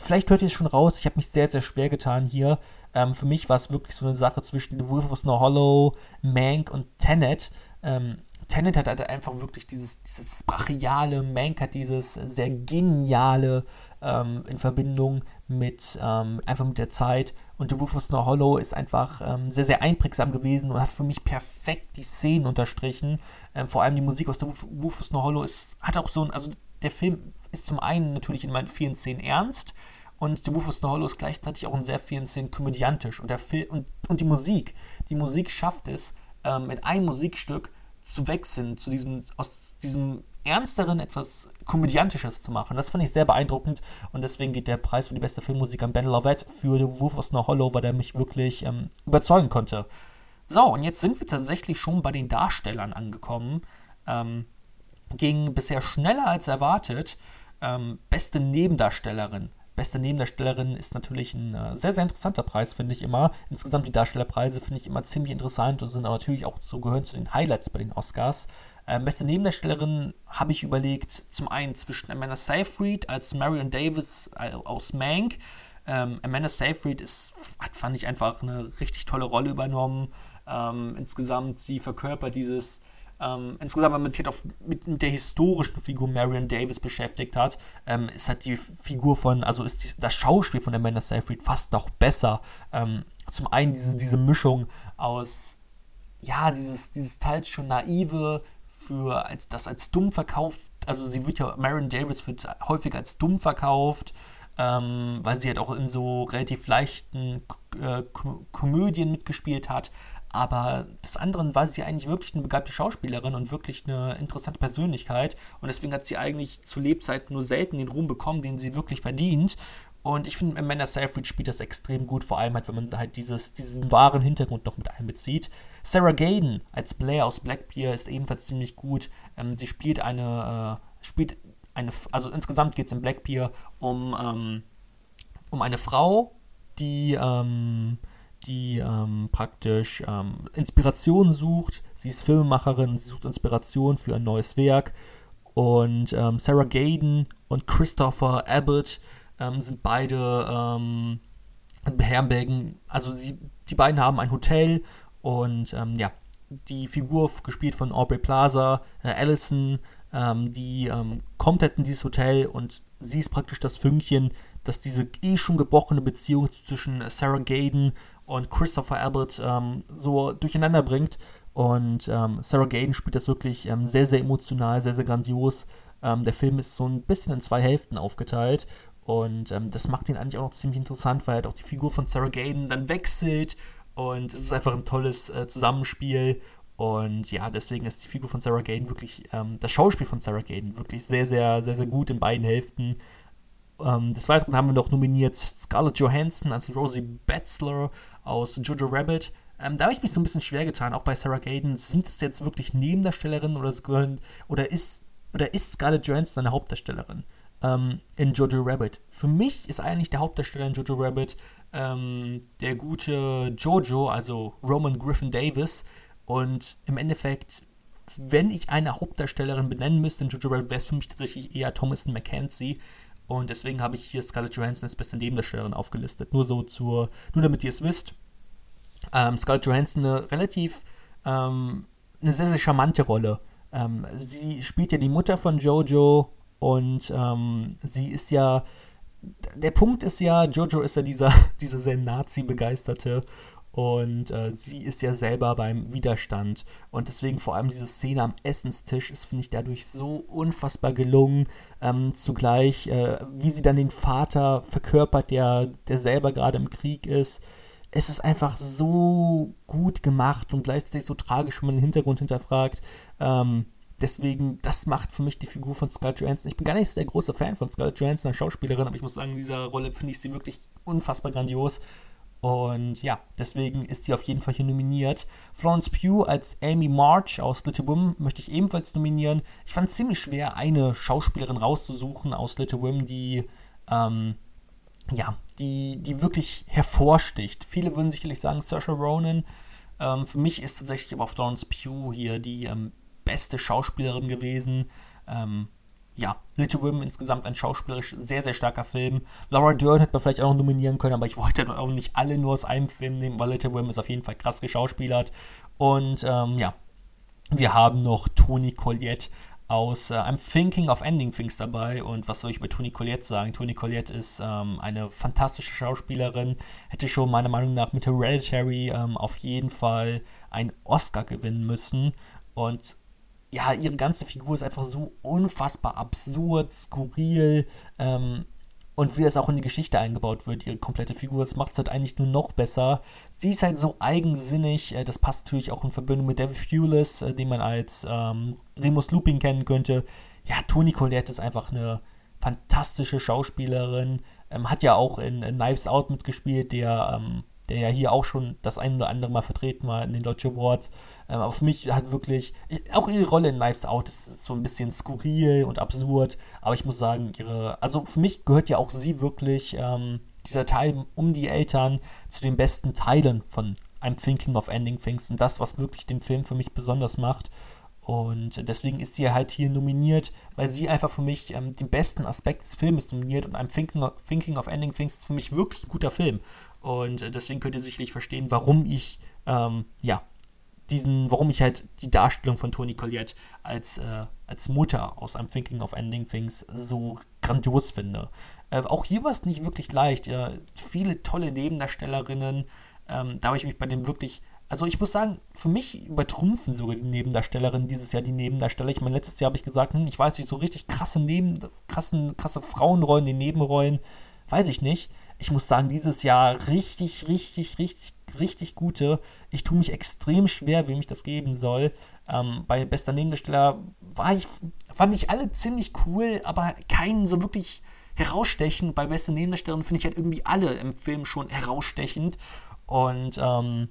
Vielleicht hört ihr es schon raus, ich habe mich sehr, sehr schwer getan hier. Ähm, für mich war es wirklich so eine Sache zwischen The Wolf of Snow Hollow, Mank und Tenet. Ähm, Tenet hat halt einfach wirklich dieses, dieses brachiale, Mank hat dieses sehr geniale ähm, in Verbindung mit ähm, einfach mit der Zeit. Und The Wolf of Snow Hollow ist einfach ähm, sehr, sehr einprägsam gewesen und hat für mich perfekt die Szenen unterstrichen. Ähm, vor allem die Musik aus The Wolf of Snow Hollow ist, hat auch so ein, also der Film ist zum einen natürlich in meinen vielen Szenen ernst und The Wolf of Snow Hollow ist gleichzeitig auch in sehr vielen Szenen komödiantisch. Und, der Film, und, und die Musik, die Musik schafft es, ähm, in einem Musikstück zu wechseln, zu diesem, aus diesem ernsteren etwas komödiantisches zu machen. Das fand ich sehr beeindruckend und deswegen geht der Preis für die beste Filmmusik an Ben Lovett für The Wolf of Snow Hollow, weil der mich wirklich ähm, überzeugen konnte. So, und jetzt sind wir tatsächlich schon bei den Darstellern angekommen. Ähm, ging bisher schneller als erwartet. Ähm, beste Nebendarstellerin Beste Nebendarstellerin ist natürlich ein äh, sehr, sehr interessanter Preis, finde ich immer. Insgesamt die Darstellerpreise finde ich immer ziemlich interessant und sind aber natürlich auch so gehören zu den Highlights bei den Oscars. Ähm, beste Nebendarstellerin habe ich überlegt, zum einen zwischen Amanda Seyfried als Marion Davis äh, aus Mank. Ähm, Amanda Seyfried ist, hat, fand ich einfach eine richtig tolle Rolle übernommen. Ähm, insgesamt, sie verkörpert dieses ähm, insgesamt, wenn man sich halt auf, mit, mit, der historischen Figur Marion Davis beschäftigt hat, ähm, ist halt die Figur von, also ist die, das Schauspiel von Amanda Seyfried fast noch besser. Ähm, zum einen diese, diese Mischung aus, ja, dieses, dieses teils schon naive, für als, das als dumm verkauft, also sie wird ja, Marion Davis wird häufig als dumm verkauft, ähm, weil sie halt auch in so relativ leichten äh, Komödien mitgespielt hat. Aber des anderen war sie eigentlich wirklich eine begabte Schauspielerin und wirklich eine interessante Persönlichkeit. Und deswegen hat sie eigentlich zu Lebzeiten nur selten den Ruhm bekommen, den sie wirklich verdient. Und ich finde, Amanda Seyfried spielt das extrem gut, vor allem halt, wenn man halt dieses, diesen wahren Hintergrund noch mit einbezieht. Sarah Gaden als Blair aus Blackbeard ist ebenfalls ziemlich gut. Ähm, sie spielt eine, äh, spielt eine, also insgesamt geht es in Blackbeard um, ähm, um eine Frau, die, ähm, die ähm, praktisch ähm, Inspiration sucht. Sie ist Filmemacherin, sie sucht Inspiration für ein neues Werk. Und ähm, Sarah Gaden und Christopher Abbott ähm, sind beide ähm, beherbergen, also sie, die beiden haben ein Hotel und ähm, ja, die Figur gespielt von Aubrey Plaza, äh, Allison, die kommt halt in dieses Hotel und sie ist praktisch das Fünkchen, das diese eh schon gebrochene Beziehung zwischen Sarah Gaden und Christopher Abbott ähm, so durcheinander bringt. Und ähm, Sarah Gaden spielt das wirklich ähm, sehr, sehr emotional, sehr, sehr grandios. Ähm, der Film ist so ein bisschen in zwei Hälften aufgeteilt. Und ähm, das macht ihn eigentlich auch noch ziemlich interessant, weil halt auch die Figur von Sarah Gaden dann wechselt. Und es ist einfach ein tolles äh, Zusammenspiel. Und ja, deswegen ist die Figur von Sarah Gaden wirklich, ähm, das Schauspiel von Sarah Gaden wirklich sehr, sehr, sehr, sehr gut in beiden Hälften. Ähm, des Weiteren haben wir noch nominiert Scarlett Johansson als Rosie Betzler aus Jojo Rabbit. Ähm, da habe ich mich so ein bisschen schwer getan, auch bei Sarah Gaden. Sind es jetzt wirklich Nebendarstellerinnen oder, oder, ist, oder ist Scarlett Johansson eine Hauptdarstellerin ähm, in Jojo Rabbit? Für mich ist eigentlich der Hauptdarsteller in Jojo Rabbit ähm, der gute Jojo, also Roman Griffin Davis. Und im Endeffekt, wenn ich eine Hauptdarstellerin benennen müsste in Jojo Rabbit, wäre es für mich tatsächlich eher Thomason McKenzie. Und deswegen habe ich hier Scarlett Johansson als beste Nebendarstellerin aufgelistet. Nur so zur, nur damit ihr es wisst. Ähm, Scarlett Johansson eine relativ, ähm, eine sehr, sehr charmante Rolle. Ähm, sie spielt ja die Mutter von Jojo und ähm, sie ist ja, der Punkt ist ja, Jojo ist ja dieser, dieser sehr Nazi-begeisterte und äh, sie ist ja selber beim Widerstand. Und deswegen vor allem diese Szene am Essenstisch ist, finde ich, dadurch so unfassbar gelungen. Ähm, zugleich, äh, wie sie dann den Vater verkörpert, der, der selber gerade im Krieg ist. Es ist einfach so gut gemacht und gleichzeitig so tragisch, wenn man den Hintergrund hinterfragt. Ähm, deswegen, das macht für mich die Figur von Scarlett Johansson. Ich bin gar nicht so der große Fan von Scarlett Johansson als Schauspielerin, aber ich muss sagen, in dieser Rolle finde ich sie wirklich unfassbar grandios. Und ja, deswegen ist sie auf jeden Fall hier nominiert. Florence Pugh als Amy March aus Little Women möchte ich ebenfalls nominieren. Ich fand es ziemlich schwer, eine Schauspielerin rauszusuchen aus Little Women, die, ähm, ja, die, die wirklich hervorsticht. Viele würden sicherlich sagen Saoirse Ronan. Ähm, für mich ist tatsächlich aber Florence Pugh hier die ähm, beste Schauspielerin gewesen. Ähm, ja, Little Women insgesamt ein schauspielerisch sehr, sehr starker Film. Laura Dern hätte man vielleicht auch noch nominieren können, aber ich wollte auch nicht alle nur aus einem Film nehmen, weil Little Women ist auf jeden Fall krass geschauspielert. Und ähm, ja, wir haben noch Toni Collette aus äh, I'm Thinking of Ending Things dabei. Und was soll ich über Toni Collette sagen? Toni Collette ist ähm, eine fantastische Schauspielerin, hätte schon meiner Meinung nach mit Hereditary ähm, auf jeden Fall einen Oscar gewinnen müssen. Und ja, ihre ganze Figur ist einfach so unfassbar absurd, skurril ähm, und wie das auch in die Geschichte eingebaut wird, ihre komplette Figur, das macht es halt eigentlich nur noch besser. Sie ist halt so eigensinnig, äh, das passt natürlich auch in Verbindung mit David Thewlis, äh, den man als ähm, Remus Lupin kennen könnte. Ja, Toni Collette ist einfach eine fantastische Schauspielerin, ähm, hat ja auch in, in, Knives Out mitgespielt, der ähm, der ja hier auch schon das ein oder andere Mal vertreten war in den Deutsche Awards. Ähm, aber für mich hat wirklich, auch ihre Rolle in Knives Out ist so ein bisschen skurril und absurd. Aber ich muss sagen, ihre, also für mich gehört ja auch sie wirklich, ähm, dieser Teil um die Eltern, zu den besten Teilen von I'm Thinking of Ending Things und das, was wirklich den Film für mich besonders macht. Und deswegen ist sie halt hier nominiert, weil sie einfach für mich ähm, den besten Aspekt des Filmes nominiert und I'm Thinking of, Thinking of Ending Things ist für mich wirklich ein guter Film. Und äh, deswegen könnt ihr sicherlich verstehen, warum ich, ähm, ja, diesen, warum ich halt die Darstellung von Toni Collette als, äh, als Mutter aus einem Thinking of Ending Things so grandios finde. Äh, auch hier war es nicht wirklich leicht. Ja, viele tolle Nebendarstellerinnen. Ähm, da habe ich mich bei dem wirklich. Also ich muss sagen, für mich übertrumpfen sogar die Nebendarstellerinnen dieses Jahr die Nebendarsteller. Ich meine, letztes Jahr habe ich gesagt, hm, ich weiß nicht, so richtig krasse Neben, krassen, krasse Frauenrollen, die Nebenrollen, weiß ich nicht ich muss sagen, dieses Jahr richtig, richtig, richtig, richtig gute. Ich tue mich extrem schwer, wem ich das geben soll. Ähm, bei bester Nebendarsteller war ich, fand ich alle ziemlich cool, aber keinen so wirklich herausstechend. Bei bester Nebendarstellerin finde ich halt irgendwie alle im Film schon herausstechend. Und ähm,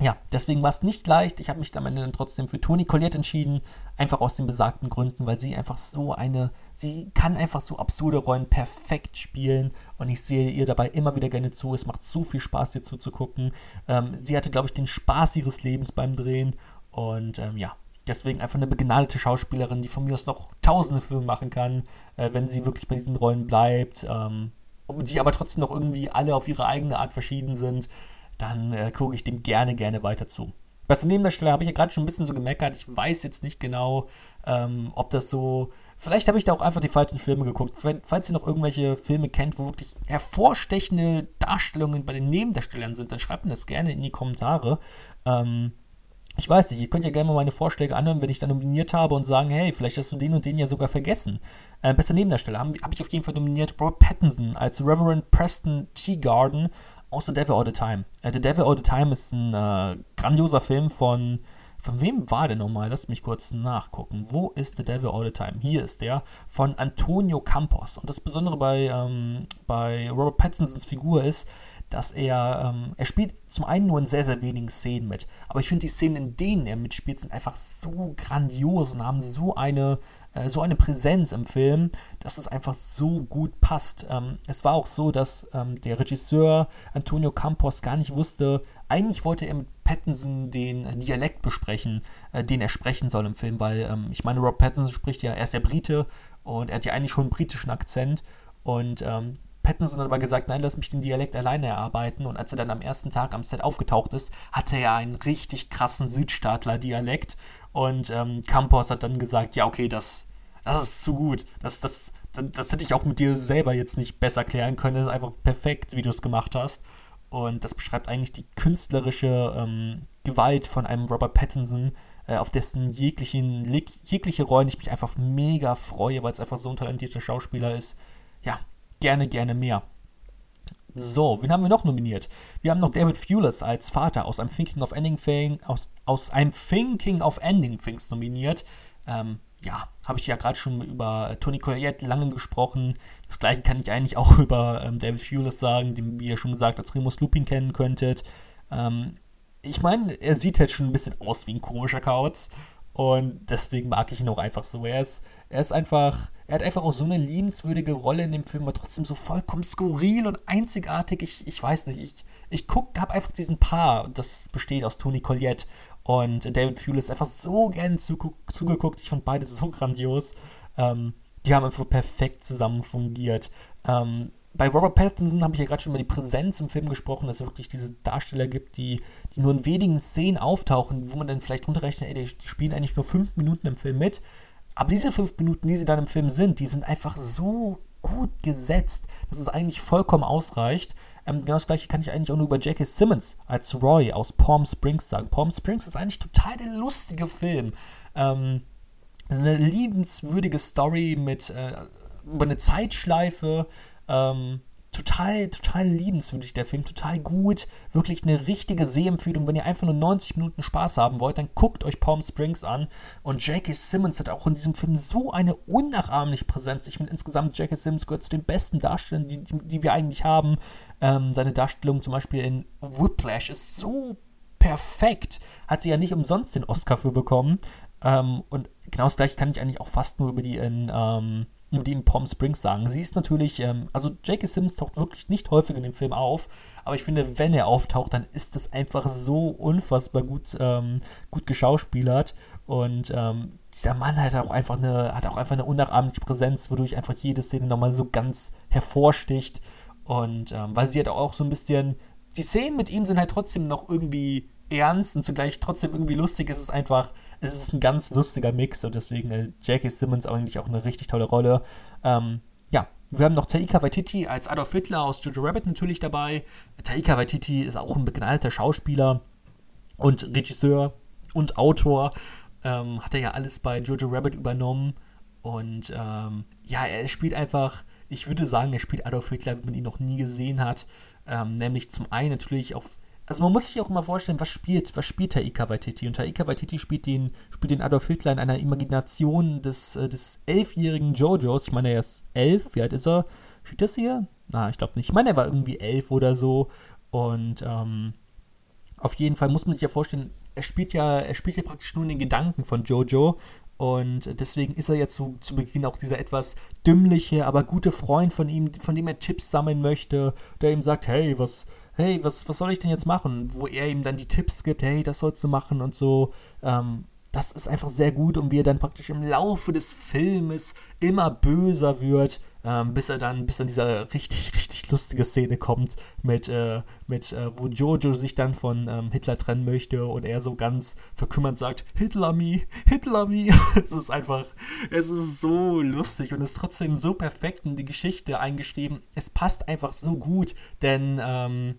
ja, deswegen war es nicht leicht. Ich habe mich am Ende dann trotzdem für Toni Collette entschieden. Einfach aus den besagten Gründen, weil sie einfach so eine, sie kann einfach so absurde Rollen perfekt spielen und ich sehe ihr dabei immer wieder gerne zu. Es macht so viel Spaß, ihr zuzugucken. Ähm, sie hatte, glaube ich, den Spaß ihres Lebens beim Drehen und ähm, ja, deswegen einfach eine begnadete Schauspielerin, die von mir aus noch tausende Filme machen kann, äh, wenn sie wirklich bei diesen Rollen bleibt. Ähm, die aber trotzdem noch irgendwie alle auf ihre eigene Art verschieden sind dann äh, gucke ich dem gerne, gerne weiter zu. Beste Nebendarsteller habe ich ja gerade schon ein bisschen so gemeckert. Ich weiß jetzt nicht genau, ähm, ob das so. Vielleicht habe ich da auch einfach die falschen Filme geguckt. Falls ihr noch irgendwelche Filme kennt, wo wirklich hervorstechende Darstellungen bei den Nebendarstellern sind, dann schreibt mir das gerne in die Kommentare. Ähm, ich weiß nicht, ihr könnt ja gerne mal meine Vorschläge anhören, wenn ich dann nominiert habe und sagen, hey, vielleicht hast du den und den ja sogar vergessen. Äh, bester Nebendarsteller habe hab ich auf jeden Fall nominiert Robert Pattinson als Reverend Preston Teagarden aus The Devil All the Time. Äh, The Devil All the Time ist ein äh, grandioser Film von. Von wem war der nochmal? Lass mich kurz nachgucken. Wo ist The Devil All the Time? Hier ist der von Antonio Campos. Und das Besondere bei, ähm, bei Robert Pattinsons Figur ist, dass er, ähm, er spielt zum einen nur in sehr, sehr wenigen Szenen mit. Aber ich finde, die Szenen, in denen er mitspielt, sind einfach so grandios und haben so eine, äh, so eine Präsenz im Film, dass es einfach so gut passt. Ähm, es war auch so, dass ähm, der Regisseur Antonio Campos gar nicht wusste, eigentlich wollte er mit Pattinson den äh, Dialekt besprechen, äh, den er sprechen soll im Film, weil ähm, ich meine, Rob Pattinson spricht ja, er ist der Brite und er hat ja eigentlich schon einen britischen Akzent und ähm, Pattinson hat aber gesagt, nein, lass mich den Dialekt alleine erarbeiten. Und als er dann am ersten Tag am Set aufgetaucht ist, hatte er einen richtig krassen Südstaatler-Dialekt. Und ähm, Campos hat dann gesagt, ja, okay, das, das ist zu gut. Das, das, das, das hätte ich auch mit dir selber jetzt nicht besser klären können. Das ist einfach perfekt, wie du es gemacht hast. Und das beschreibt eigentlich die künstlerische ähm, Gewalt von einem Robert Pattinson, äh, auf dessen jeglichen, jegliche Rollen ich mich einfach mega freue, weil es einfach so ein talentierter Schauspieler ist. Ja, gerne, gerne mehr. So, wen haben wir noch nominiert? Wir haben noch David Thewlis als Vater aus einem Thinking of Ending Thing, aus, aus einem Thinking of Ending Things nominiert. Ähm, ja, habe ich ja gerade schon über Tony Collette lange gesprochen. Das gleiche kann ich eigentlich auch über ähm, David Fulis sagen, den, wie ihr schon gesagt, als Remus Lupin kennen könntet. Ähm, ich meine, er sieht halt schon ein bisschen aus wie ein komischer Kauz. Und deswegen mag ich ihn auch einfach so. Er ist, er ist einfach, er hat einfach auch so eine liebenswürdige Rolle in dem Film, aber trotzdem so vollkommen skurril und einzigartig. Ich, ich weiß nicht, ich, ich guck, habe einfach diesen Paar, das besteht aus Tony Collette und David Fulis, einfach so gern zugeguckt. Ich fand beide so grandios. Ähm, die haben einfach perfekt zusammen fungiert. Ähm, bei Robert Pattinson habe ich ja gerade schon über die Präsenz im Film gesprochen, dass es wirklich diese Darsteller gibt, die, die nur in wenigen Szenen auftauchen, wo man dann vielleicht runterrechnet, ey, die spielen eigentlich nur fünf Minuten im Film mit. Aber diese fünf Minuten, die sie dann im Film sind, die sind einfach so gut gesetzt, dass es eigentlich vollkommen ausreicht. Ähm, genau das gleiche kann ich eigentlich auch nur über Jackie Simmons als Roy aus Palm Springs sagen. Palm Springs ist eigentlich total der lustige Film. Ähm, eine liebenswürdige Story mit äh, über eine Zeitschleife, ähm, total, total liebenswürdig, der Film, total gut. Wirklich eine richtige Sehempfehlung. Wenn ihr einfach nur 90 Minuten Spaß haben wollt, dann guckt euch Palm Springs an. Und Jackie Simmons hat auch in diesem Film so eine unnachahmliche Präsenz. Ich finde insgesamt, Jackie Simmons gehört zu den besten Darstellern, die, die, die wir eigentlich haben. Ähm, seine Darstellung zum Beispiel in Whiplash ist so perfekt. Hat sie ja nicht umsonst den Oscar für bekommen. Ähm, und genau das gleiche kann ich eigentlich auch fast nur über die in. Ähm, die in Palm Springs sagen. Sie ist natürlich, ähm, also J.K. Simmons taucht wirklich nicht häufig in dem Film auf, aber ich finde, wenn er auftaucht, dann ist das einfach so unfassbar gut, ähm, gut geschauspielert. Und ähm, dieser Mann hat auch einfach eine, hat auch einfach eine unnachahmliche Präsenz, wodurch einfach jede Szene nochmal so ganz hervorsticht. Und ähm, weil sie halt auch so ein bisschen, die Szenen mit ihm sind halt trotzdem noch irgendwie ernst und zugleich trotzdem irgendwie lustig. Es ist einfach, es ist ein ganz lustiger Mix und deswegen äh, Jackie Simmons eigentlich auch eine richtig tolle Rolle. Ähm, ja, wir haben noch Taika Waititi als Adolf Hitler aus Jojo Rabbit natürlich dabei. Taika Waititi ist auch ein begnadeter Schauspieler und Regisseur und Autor. Ähm, hat er ja alles bei Jojo Rabbit übernommen. Und ähm, ja, er spielt einfach, ich würde sagen, er spielt Adolf Hitler, wie man ihn noch nie gesehen hat. Ähm, nämlich zum einen natürlich auf also man muss sich auch immer vorstellen, was spielt, was spielt Taika Waititi? Und Taika Waititi spielt den, spielt den Adolf Hitler in einer Imagination des, äh, des elfjährigen Jojos. Ich meine, er ist elf, wie alt ist er? Steht das hier? Na, ich glaube nicht. Ich meine, er war irgendwie elf oder so. Und ähm, auf jeden Fall muss man sich ja vorstellen, er spielt ja, er spielt ja praktisch nur in den Gedanken von Jojo. Und deswegen ist er jetzt so zu Beginn auch dieser etwas dümmliche, aber gute Freund von ihm, von dem er Tipps sammeln möchte, der ihm sagt, hey, was, hey, was, was soll ich denn jetzt machen? Wo er ihm dann die Tipps gibt, hey, das sollst du machen und so. Ähm, das ist einfach sehr gut und wie er dann praktisch im Laufe des Filmes immer böser wird, ähm, bis er dann, bis dann dieser richtig, richtig lustige Szene kommt, mit, äh, mit äh, wo Jojo sich dann von ähm, Hitler trennen möchte und er so ganz verkümmert sagt, Hitler me, Hitler me. es ist einfach, es ist so lustig und ist trotzdem so perfekt in die Geschichte eingeschrieben. Es passt einfach so gut, denn ähm,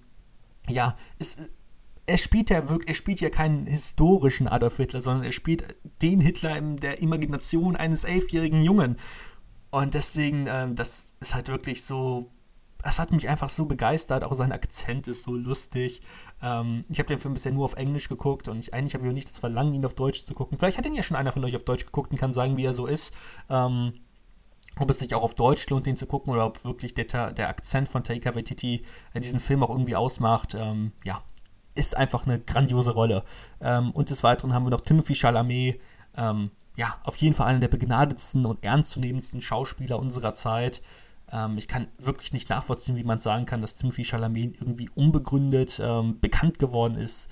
ja, es er spielt ja wirklich, er spielt ja keinen historischen Adolf Hitler, sondern er spielt den Hitler in der Imagination eines elfjährigen Jungen. Und deswegen, ähm, das ist halt wirklich so, das hat mich einfach so begeistert. Auch sein Akzent ist so lustig. Ähm, ich habe den Film bisher nur auf Englisch geguckt und ich, eigentlich habe ich auch nicht das Verlangen, ihn auf Deutsch zu gucken. Vielleicht hat ihn ja schon einer von euch auf Deutsch geguckt und kann sagen, wie er so ist. Ähm, ob es sich auch auf Deutsch lohnt, den zu gucken oder ob wirklich der, der Akzent von Taika Waititi äh, diesen Film auch irgendwie ausmacht. Ähm, ja, ist einfach eine grandiose Rolle. Ähm, und des Weiteren haben wir noch Timothy Chalamet, ähm, ja, auf jeden Fall einer der begnadetsten und ernstzunehmendsten Schauspieler unserer Zeit. Ähm, ich kann wirklich nicht nachvollziehen, wie man sagen kann, dass Timothy Chalamet irgendwie unbegründet ähm, bekannt geworden ist.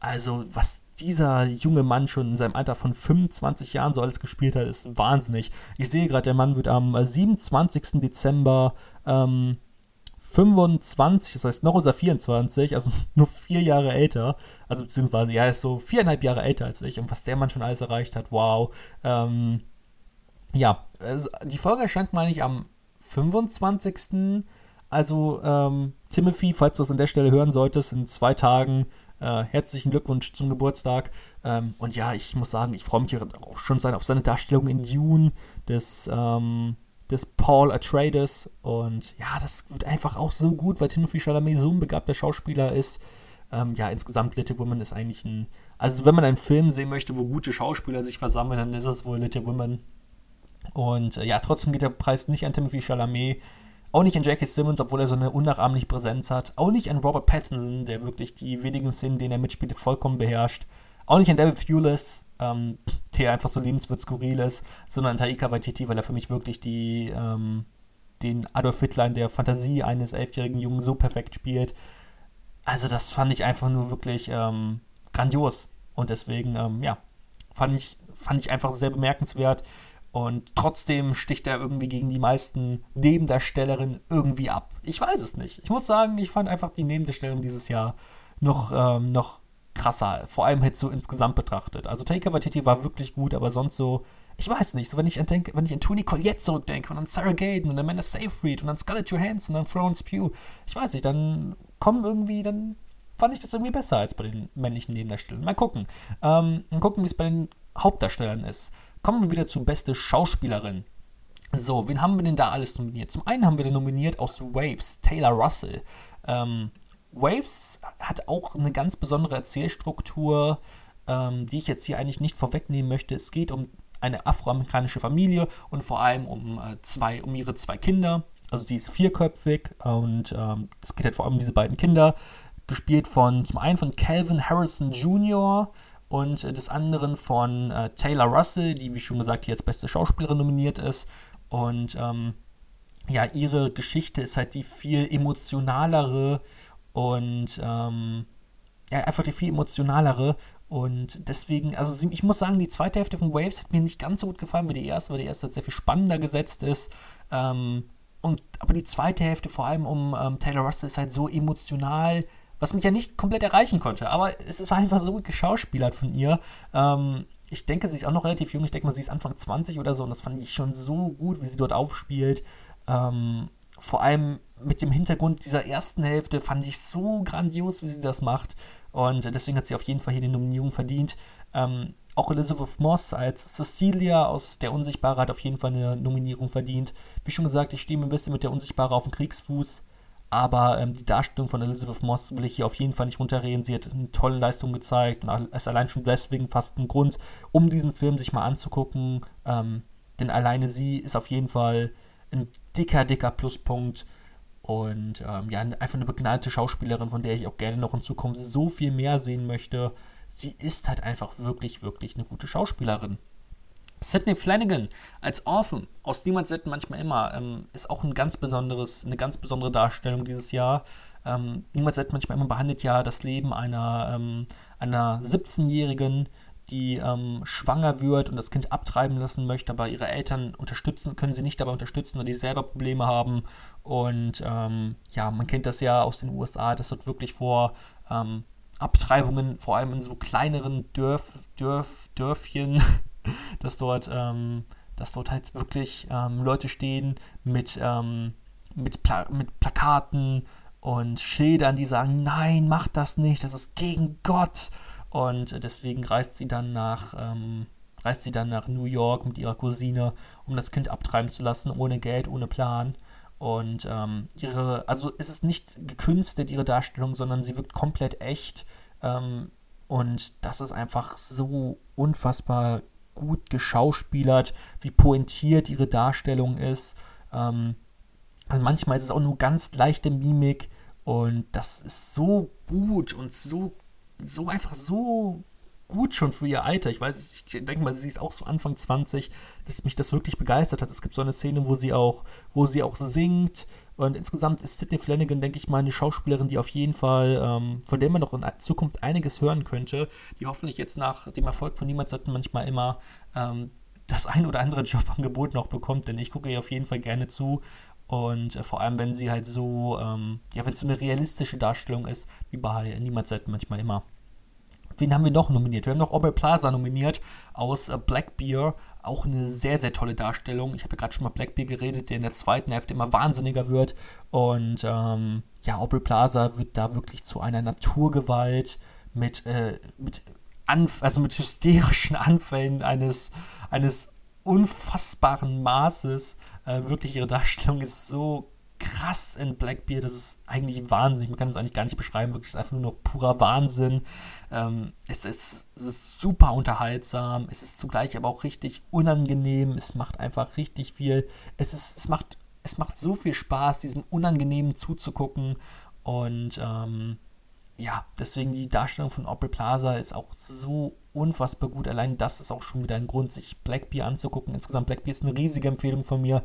Also, was dieser junge Mann schon in seinem Alter von 25 Jahren so alles gespielt hat, ist wahnsinnig. Ich sehe gerade, der Mann wird am 27. Dezember ähm, 25, das heißt noch unser 24, also nur vier Jahre älter, also beziehungsweise, ja, er ist so viereinhalb Jahre älter als ich und was der Mann schon alles erreicht hat, wow. Ähm, ja, also die Folge erscheint, meine ich, am 25. Also, ähm, Timothy, falls du es an der Stelle hören solltest, in zwei Tagen äh, herzlichen Glückwunsch zum Geburtstag. Ähm, und ja, ich muss sagen, ich freue mich auch schon auf seine Darstellung in Dune des, ähm, des Paul Atreides. Und ja, das wird einfach auch so gut, weil Timothy Chalamet so ein begabter Schauspieler ist. ähm, ja, insgesamt Little Women ist eigentlich ein. Also, wenn man einen Film sehen möchte, wo gute Schauspieler sich versammeln, dann ist es wohl Little Women. Und äh, ja, trotzdem geht der Preis nicht an Timothy Chalamet, auch nicht an Jackie Simmons, obwohl er so eine unnachahmliche Präsenz hat, auch nicht an Robert Pattinson, der wirklich die wenigen Szenen, denen er mitspielt, vollkommen beherrscht, auch nicht an David Thewlis, ähm, der einfach so liebenswert skurril ist, sondern Taika Waititi, weil er für mich wirklich die, ähm, den Adolf Hitler in der Fantasie eines elfjährigen Jungen so perfekt spielt. Also das fand ich einfach nur wirklich ähm, grandios. Und deswegen, ähm, ja, fand ich, fand ich einfach sehr bemerkenswert. Und trotzdem sticht er irgendwie gegen die meisten Nebendarstellerinnen irgendwie ab. Ich weiß es nicht. Ich muss sagen, ich fand einfach die Nebendarstellung dieses Jahr noch, ähm, noch krasser. Vor allem halt so insgesamt betrachtet. Also Taika Waititi war wirklich gut, aber sonst so, ich weiß nicht, so wenn ich an, denke, wenn ich an Tony Collette zurückdenke und an Sarah Gaden und an Amanda Seyfried und an Scarlett Johansson und an Florence Pugh, ich weiß nicht, dann kommen irgendwie, dann fand ich das irgendwie besser als bei den männlichen Nebendarstellern. Mal gucken. Ähm, mal gucken, wie es bei den Hauptdarstellern ist. Kommen wir wieder zu beste Schauspielerin. So, wen haben wir denn da alles nominiert? Zum einen haben wir den nominiert aus Waves, Taylor Russell. Ähm, Waves hat auch eine ganz besondere Erzählstruktur, ähm, die ich jetzt hier eigentlich nicht vorwegnehmen möchte. Es geht um eine afroamerikanische Familie und vor allem um, äh, zwei, um ihre zwei Kinder. Also sie ist vierköpfig und ähm, es geht halt vor allem um diese beiden Kinder, gespielt von zum einen von Calvin Harrison Jr., und äh, des anderen von äh, Taylor Russell, die, wie schon gesagt, hier als beste Schauspielerin nominiert ist. Und ähm, ja, ihre Geschichte ist halt die viel emotionalere und ähm, ja, einfach die viel emotionalere. Und deswegen, also ich muss sagen, die zweite Hälfte von Waves hat mir nicht ganz so gut gefallen wie die erste, weil die erste sehr viel spannender gesetzt ist. Ähm, und, aber die zweite Hälfte, vor allem um ähm, Taylor Russell, ist halt so emotional was mich ja nicht komplett erreichen konnte. Aber es war einfach so gut geschauspielert von ihr. Ähm, ich denke, sie ist auch noch relativ jung. Ich denke mal, sie ist Anfang 20 oder so. Und das fand ich schon so gut, wie sie dort aufspielt. Ähm, vor allem mit dem Hintergrund dieser ersten Hälfte fand ich so grandios, wie sie das macht. Und deswegen hat sie auf jeden Fall hier die Nominierung verdient. Ähm, auch Elizabeth Moss als Cecilia aus Der Unsichtbare hat auf jeden Fall eine Nominierung verdient. Wie schon gesagt, ich stehe mir ein bisschen mit Der Unsichtbare auf dem Kriegsfuß. Aber ähm, die Darstellung von Elizabeth Moss will ich hier auf jeden Fall nicht runterreden. Sie hat eine tolle Leistung gezeigt und ist allein schon deswegen fast ein Grund, um diesen Film sich mal anzugucken. Ähm, denn alleine sie ist auf jeden Fall ein dicker, dicker Pluspunkt. Und ähm, ja, einfach eine begnadete Schauspielerin, von der ich auch gerne noch in Zukunft so viel mehr sehen möchte. Sie ist halt einfach wirklich, wirklich eine gute Schauspielerin. Sidney Flanagan als Orphan aus Niemand Sitten manchmal immer ähm, ist auch ein ganz besonderes, eine ganz besondere Darstellung dieses Jahr. Ähm, Niemand Sitten manchmal immer behandelt ja das Leben einer, ähm, einer 17-Jährigen, die ähm, schwanger wird und das Kind abtreiben lassen möchte, aber ihre Eltern unterstützen, können sie nicht dabei unterstützen, weil die selber Probleme haben. Und ähm, ja, man kennt das ja aus den USA, dass dort wirklich vor ähm, Abtreibungen, vor allem in so kleineren Dörf, Dörf, Dörfchen, dass dort, ähm, dass dort halt wirklich ähm, Leute stehen mit, ähm, mit, Pla mit Plakaten und Schildern, die sagen, nein, mach das nicht, das ist gegen Gott. Und deswegen reist sie dann nach, ähm, reist sie dann nach New York mit ihrer Cousine, um das Kind abtreiben zu lassen, ohne Geld, ohne Plan. Und ähm, ihre, also es ist nicht gekünstelt, ihre Darstellung, sondern sie wirkt komplett echt. Ähm, und das ist einfach so unfassbar gut geschauspielert, wie pointiert ihre Darstellung ist. Ähm, also manchmal ist es auch nur ganz leichte Mimik und das ist so gut und so, so einfach so gut schon für ihr Alter. Ich weiß, ich denke mal, sie ist auch so Anfang 20, dass mich das wirklich begeistert hat. Es gibt so eine Szene, wo sie auch, wo sie auch singt. Und insgesamt ist Sidney Flanagan, denke ich mal, eine Schauspielerin, die auf jeden Fall, ähm, von der man noch in Zukunft einiges hören könnte, die hoffentlich jetzt nach dem Erfolg von Niemand Satten manchmal immer ähm, das ein oder andere Jobangebot noch bekommt, denn ich gucke ihr auf jeden Fall gerne zu. Und äh, vor allem, wenn sie halt so, ähm, ja, wenn es so eine realistische Darstellung ist, wie bei Niemand Satten manchmal immer. Wen haben wir noch nominiert? Wir haben noch Aubrey Plaza nominiert aus äh, Blackbear. Auch eine sehr, sehr tolle Darstellung. Ich habe ja gerade schon mal Blackbear geredet, der in der zweiten Hälfte immer wahnsinniger wird. Und ähm, ja, Aubrey Plaza wird da wirklich zu einer Naturgewalt mit, äh, mit, Anf also mit hysterischen Anfällen eines, eines unfassbaren Maßes. Äh, wirklich, ihre Darstellung ist so krass in Blackbeard, das ist eigentlich wahnsinnig. Man kann es eigentlich gar nicht beschreiben, wirklich ist einfach nur noch purer Wahnsinn. Ähm, es, ist, es ist super unterhaltsam, es ist zugleich aber auch richtig unangenehm, es macht einfach richtig viel. Es, ist, es, macht, es macht so viel Spaß, diesem Unangenehmen zuzugucken und ähm, ja, deswegen die Darstellung von Aubrey Plaza ist auch so unfassbar gut. Allein das ist auch schon wieder ein Grund, sich Blackbeard anzugucken. Insgesamt Blackbeard ist eine riesige Empfehlung von mir.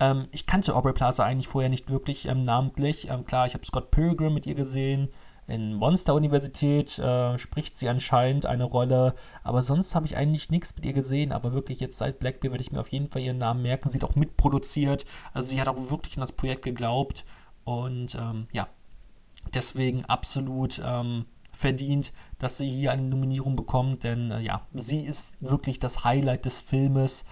Ähm, ich kannte Aubrey Plaza eigentlich vorher nicht wirklich ähm, namentlich. Ähm, klar, ich habe Scott Pilgrim mit ihr gesehen. In Monster Universität äh, spricht sie anscheinend eine Rolle, aber sonst habe ich eigentlich nichts mit ihr gesehen. Aber wirklich jetzt seit Blackbeard werde ich mir auf jeden Fall ihren Namen merken. Sie hat auch mitproduziert, also sie hat auch wirklich an das Projekt geglaubt und ähm, ja, deswegen absolut ähm, verdient, dass sie hier eine Nominierung bekommt, denn äh, ja, sie ist wirklich das Highlight des Filmes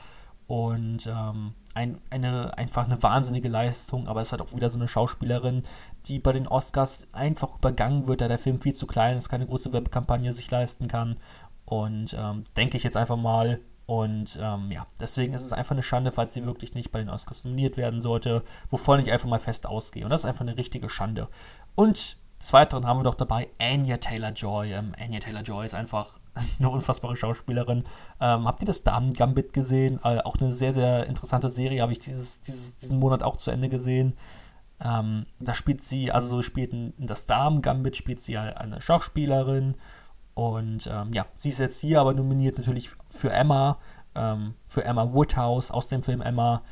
und ähm, ein, eine, einfach eine wahnsinnige Leistung, aber es hat auch wieder so eine Schauspielerin, die bei den Oscars einfach übergangen wird, da der Film viel zu klein ist, keine große Werbekampagne sich leisten kann und ähm, denke ich jetzt einfach mal, und ähm, ja, deswegen ist es einfach eine Schande, falls sie wirklich nicht bei den Oscars nominiert werden sollte, wovon ich einfach mal fest ausgehe. Und das ist einfach eine richtige Schande. Und des Weiteren haben wir doch dabei Anya Taylor-Joy. Ähm, Anya Taylor-Joy ist einfach eine unfassbare Schauspielerin. Ähm, habt ihr das Damen-Gambit gesehen? Äh, auch eine sehr, sehr interessante Serie, habe ich dieses, dieses, diesen Monat auch zu Ende gesehen. Ähm, da spielt sie, also so spielt in, in das Damen-Gambit spielt sie eine Schauspielerin. Und ähm, ja, sie ist jetzt hier aber nominiert natürlich für Emma, ähm, für Emma Woodhouse aus dem Film Emma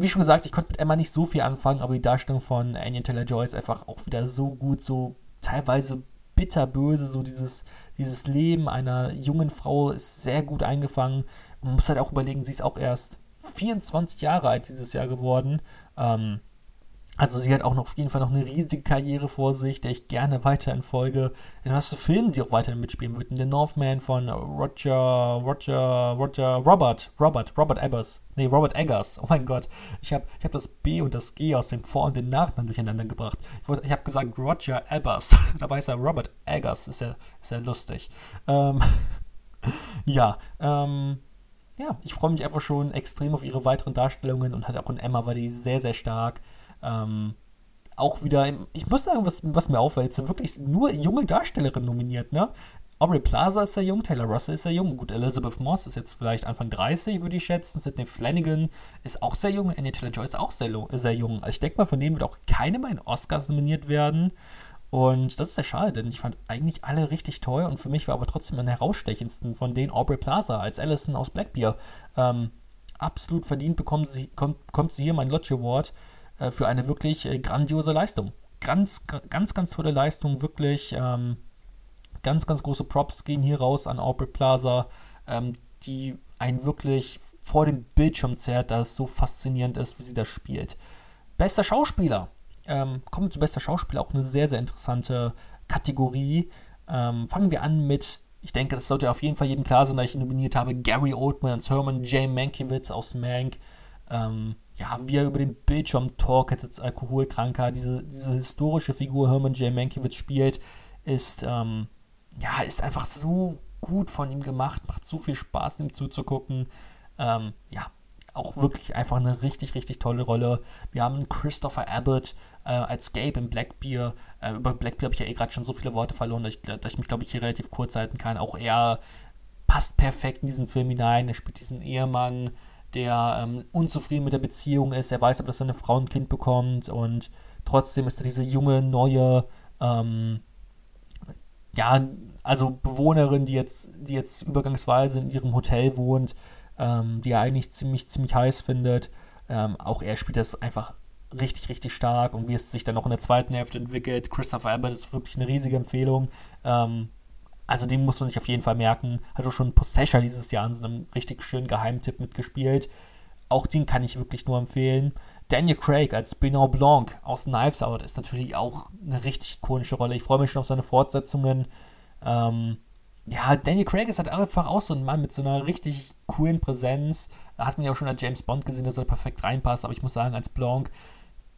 wie schon gesagt, ich konnte mit Emma nicht so viel anfangen, aber die Darstellung von Anya Taylor-Joy ist einfach auch wieder so gut, so teilweise bitterböse, so dieses, dieses Leben einer jungen Frau ist sehr gut eingefangen. Man muss halt auch überlegen, sie ist auch erst 24 Jahre alt dieses Jahr geworden. Ähm, also sie hat auch noch auf jeden Fall noch eine riesige Karriere vor sich, der ich gerne weiterhin folge. In was für Filmen sie auch weiterhin mitspielen wird. In The Northman von Roger, Roger, Roger, Robert, Robert, Robert Eggers. Nee, Robert Eggers. Oh mein Gott. Ich habe ich hab das B und das G aus dem Vor- und dem Nachnamen durcheinander gebracht. Ich, ich habe gesagt Roger Eggers. Dabei ist er Robert Eggers. Ist ja, ist ja lustig. Ähm, ja, ähm, ja, ich freue mich einfach schon extrem auf ihre weiteren Darstellungen und halt auch in Emma war die sehr, sehr stark. Ähm, auch wieder, ich muss sagen, was, was mir auffällt, sind wirklich nur junge Darstellerinnen nominiert, ne? Aubrey Plaza ist sehr jung, Taylor Russell ist sehr jung, gut, Elizabeth Moss ist jetzt vielleicht Anfang 30, würde ich schätzen, Sidney Flanagan ist auch sehr jung, Annie Taylor-Joy ist auch sehr, sehr jung. Also ich denke mal, von denen wird auch keine bei den Oscars nominiert werden. Und das ist sehr schade, denn ich fand eigentlich alle richtig toll und für mich war aber trotzdem am herausstechendsten von denen Aubrey Plaza als Allison aus Blackbeard. Ähm, absolut verdient bekommen sie, kommt, kommt sie hier mein Lodge Award. Äh, für eine wirklich äh, grandiose Leistung. Ganz, ganz, ganz tolle Leistung, wirklich. Ähm, ganz, ganz große Props gehen hier raus an Aubrey Plaza, ähm, die einen wirklich vor dem Bildschirm zerrt, da es so faszinierend ist, wie sie das spielt. Bester Schauspieler. Ähm, kommen wir zu bester Schauspieler, auch eine sehr, sehr interessante Kategorie. Ähm, fangen wir an mit, ich denke, das sollte auf jeden Fall jedem klar sein, da ich ihn nominiert habe, Gary Oldman als Herman J. Mankiewicz aus Mank. Ähm, ja, wie er über den Bildschirm talkt als Alkoholkranker, diese, diese historische Figur Herman J. Mankiewicz spielt, ist, ähm, ja, ist einfach so gut von ihm gemacht, macht so viel Spaß, ihm zuzugucken. Ähm, ja, auch wirklich einfach eine richtig, richtig tolle Rolle. Wir haben Christopher Abbott äh, als Gabe in Blackbeard. Äh, über Blackbeard habe ich ja eh gerade schon so viele Worte verloren, dass ich, dass ich mich, glaube ich, hier relativ kurz halten kann. Auch er passt perfekt in diesen Film hinein. Er spielt diesen Ehemann, der ähm, unzufrieden mit der Beziehung ist. Er weiß aber, dass seine Frau ein Kind bekommt und trotzdem ist er diese junge, neue, ähm, ja, also Bewohnerin, die jetzt, die jetzt übergangsweise in ihrem Hotel wohnt, ähm, die er eigentlich ziemlich, ziemlich heiß findet. Ähm, auch er spielt das einfach richtig, richtig stark und wie es sich dann noch in der zweiten Hälfte entwickelt. Christopher Abbott ist wirklich eine riesige Empfehlung. Ähm, also den muss man sich auf jeden Fall merken. Hat auch schon Possession dieses Jahr in so einem richtig schönen Geheimtipp mitgespielt. Auch den kann ich wirklich nur empfehlen. Daniel Craig als Benoit Blanc aus Knives Out ist natürlich auch eine richtig ikonische Rolle. Ich freue mich schon auf seine Fortsetzungen. Ähm, ja, Daniel Craig ist halt einfach auch so ein Mann mit so einer richtig coolen Präsenz. Da hat man ja auch schon als James Bond gesehen, dass er perfekt reinpasst. Aber ich muss sagen, als Blanc,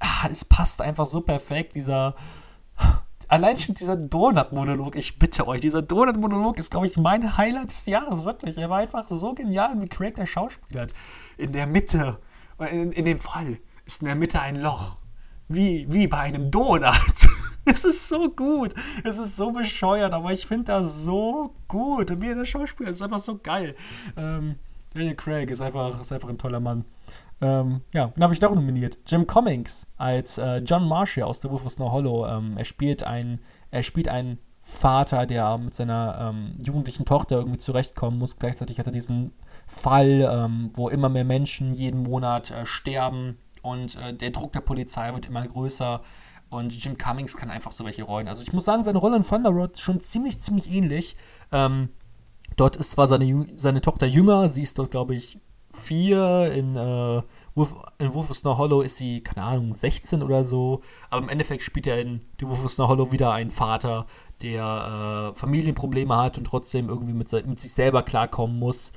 ah, es passt einfach so perfekt. Dieser allein schon dieser Donut-Monolog, ich bitte euch, dieser Donut-Monolog ist, glaube ich, mein Highlight des Jahres, wirklich. Er war einfach so genial, wie Craig der Schauspieler hat. In der Mitte, in, in dem Fall, ist in der Mitte ein Loch. wie, wie bei einem Donut. es ist so gut. Es ist so bescheuert, aber ich finde das so gut. Und wie der Schauspieler ist einfach so geil. Ähm, Daniel Craig ist einfach, ist einfach ein toller Mann. Ähm, ja, den habe ich doch nominiert. Jim Cummings als äh, John Marshall aus The Wolf of Snow Hollow. Ähm, er spielt ein, er spielt einen Vater, der mit seiner ähm, jugendlichen Tochter irgendwie zurechtkommen muss. Gleichzeitig hat er diesen Fall, ähm, wo immer mehr Menschen jeden Monat äh, sterben und äh, der Druck der Polizei wird immer größer. Und Jim Cummings kann einfach so welche Rollen. Also ich muss sagen, seine Rolle in Thunder Road ist schon ziemlich, ziemlich ähnlich. Ähm, dort ist zwar seine, seine Tochter jünger, sie ist dort, glaube ich, vier. In, äh, Wolf, in Wolf of Snow Hollow ist sie, keine Ahnung, 16 oder so. Aber im Endeffekt spielt er in The Wolf of Snow Hollow wieder einen Vater, der äh, Familienprobleme hat und trotzdem irgendwie mit, mit sich selber klarkommen muss.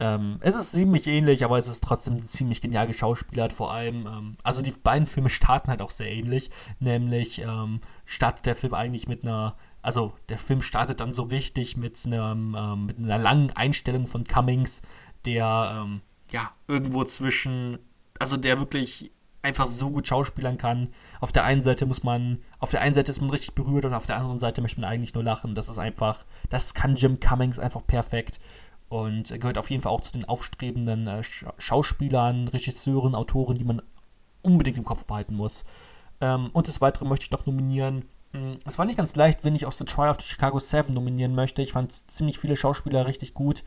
Ähm, es ist ziemlich ähnlich, aber es ist trotzdem ziemlich genial geschauspielert. Vor allem, ähm, also die beiden Filme starten halt auch sehr ähnlich. Nämlich ähm, startet der Film eigentlich mit einer, also der Film startet dann so richtig mit, einem, ähm, mit einer langen Einstellung von Cummings, der ähm, ja irgendwo zwischen, also der wirklich einfach so gut schauspielern kann. Auf der einen Seite muss man, auf der einen Seite ist man richtig berührt und auf der anderen Seite möchte man eigentlich nur lachen. Das ist einfach, das kann Jim Cummings einfach perfekt und gehört auf jeden Fall auch zu den aufstrebenden äh, Schauspielern, Regisseuren, Autoren, die man unbedingt im Kopf behalten muss. Ähm, und des Weiteren möchte ich noch nominieren. Hm, es war nicht ganz leicht, wenn ich aus The Trial of the Chicago 7 nominieren möchte. Ich fand ziemlich viele Schauspieler richtig gut.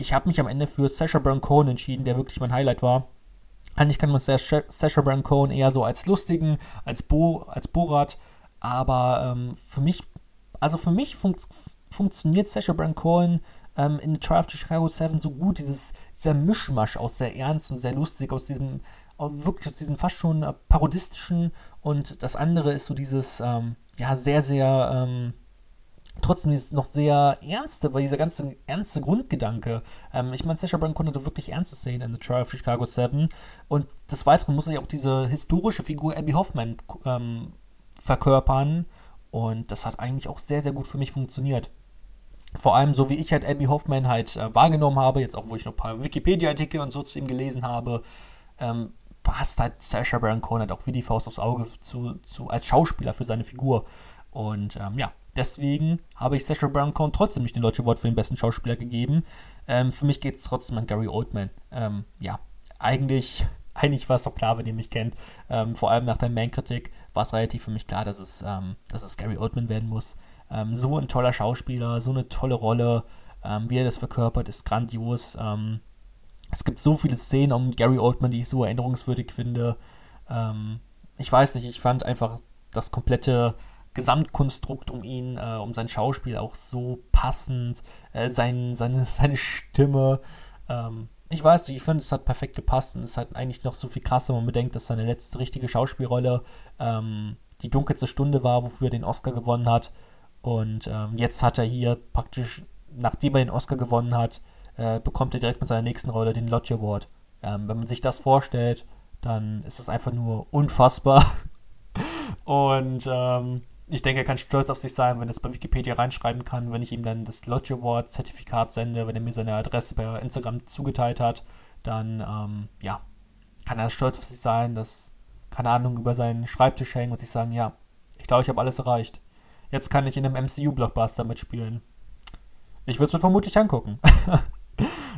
Ich habe mich am Ende für Sasha Baron Cohen entschieden, der wirklich mein Highlight war. Eigentlich kann man Sasha Baron Cohen eher so als lustigen, als, Bo, als Borat, aber ähm, für mich, also für mich fun funktioniert Sasha Baron Cohen ähm, in The Trial of the Chicago 7 so gut, dieses, dieser Mischmasch aus sehr ernst und sehr lustig, aus diesem, wirklich aus diesem fast schon äh, parodistischen und das andere ist so dieses, ähm, ja, sehr, sehr, ähm, trotzdem dieses noch sehr ernste, weil dieser ganze ernste Grundgedanke. Ähm, ich meine, Sasha Baron konnte wirklich ernste Szenen in The Trial of Chicago 7 und des Weiteren muss ja auch diese historische Figur Abby Hoffman ähm, verkörpern und das hat eigentlich auch sehr, sehr gut für mich funktioniert vor allem so wie ich halt Abby Hoffman halt äh, wahrgenommen habe, jetzt auch wo ich noch ein paar Wikipedia-Artikel und so zu ihm gelesen habe, ähm, passt halt Sacha Baron Cohen halt auch wie die Faust aufs Auge zu, zu, als Schauspieler für seine Figur. Und ähm, ja, deswegen habe ich Sacha Baron Cohen trotzdem nicht den deutschen Wort für den besten Schauspieler gegeben. Ähm, für mich geht es trotzdem an Gary Oldman. Ähm, ja, eigentlich, eigentlich war es doch klar, wenn ihr mich kennt. Ähm, vor allem nach der Man-Kritik war es relativ für mich klar, dass es, ähm, dass es Gary Oldman werden muss. Ähm, so ein toller Schauspieler, so eine tolle Rolle, wie er das verkörpert, ist grandios. Es gibt so viele Szenen um Gary Oldman, die ich so erinnerungswürdig finde. Ich weiß nicht, ich fand einfach das komplette Gesamtkonstrukt um ihn, äh, um sein Schauspiel auch so passend, äh, sein, seine, seine Stimme. Ähm, ich weiß nicht, ich finde, es hat perfekt gepasst und es hat eigentlich noch so viel krasser, wenn man bedenkt, dass seine letzte richtige Schauspielrolle ähm, die dunkelste Stunde war, wofür er den Oscar gewonnen hat. Und ähm, jetzt hat er hier praktisch, nachdem er den Oscar gewonnen hat, äh, bekommt er direkt mit seiner nächsten Rolle den Lodge Award. Ähm, wenn man sich das vorstellt, dann ist das einfach nur unfassbar. Und ähm, ich denke, er kann stolz auf sich sein, wenn er es bei Wikipedia reinschreiben kann, wenn ich ihm dann das Lodge Award Zertifikat sende, wenn er mir seine Adresse bei Instagram zugeteilt hat, dann ähm, ja, kann er stolz auf sich sein, dass, keine Ahnung, über seinen Schreibtisch hängen und sich sagen, ja, ich glaube, ich habe alles erreicht. Jetzt kann ich in einem MCU-Blockbuster mitspielen. Ich würde es mir vermutlich angucken.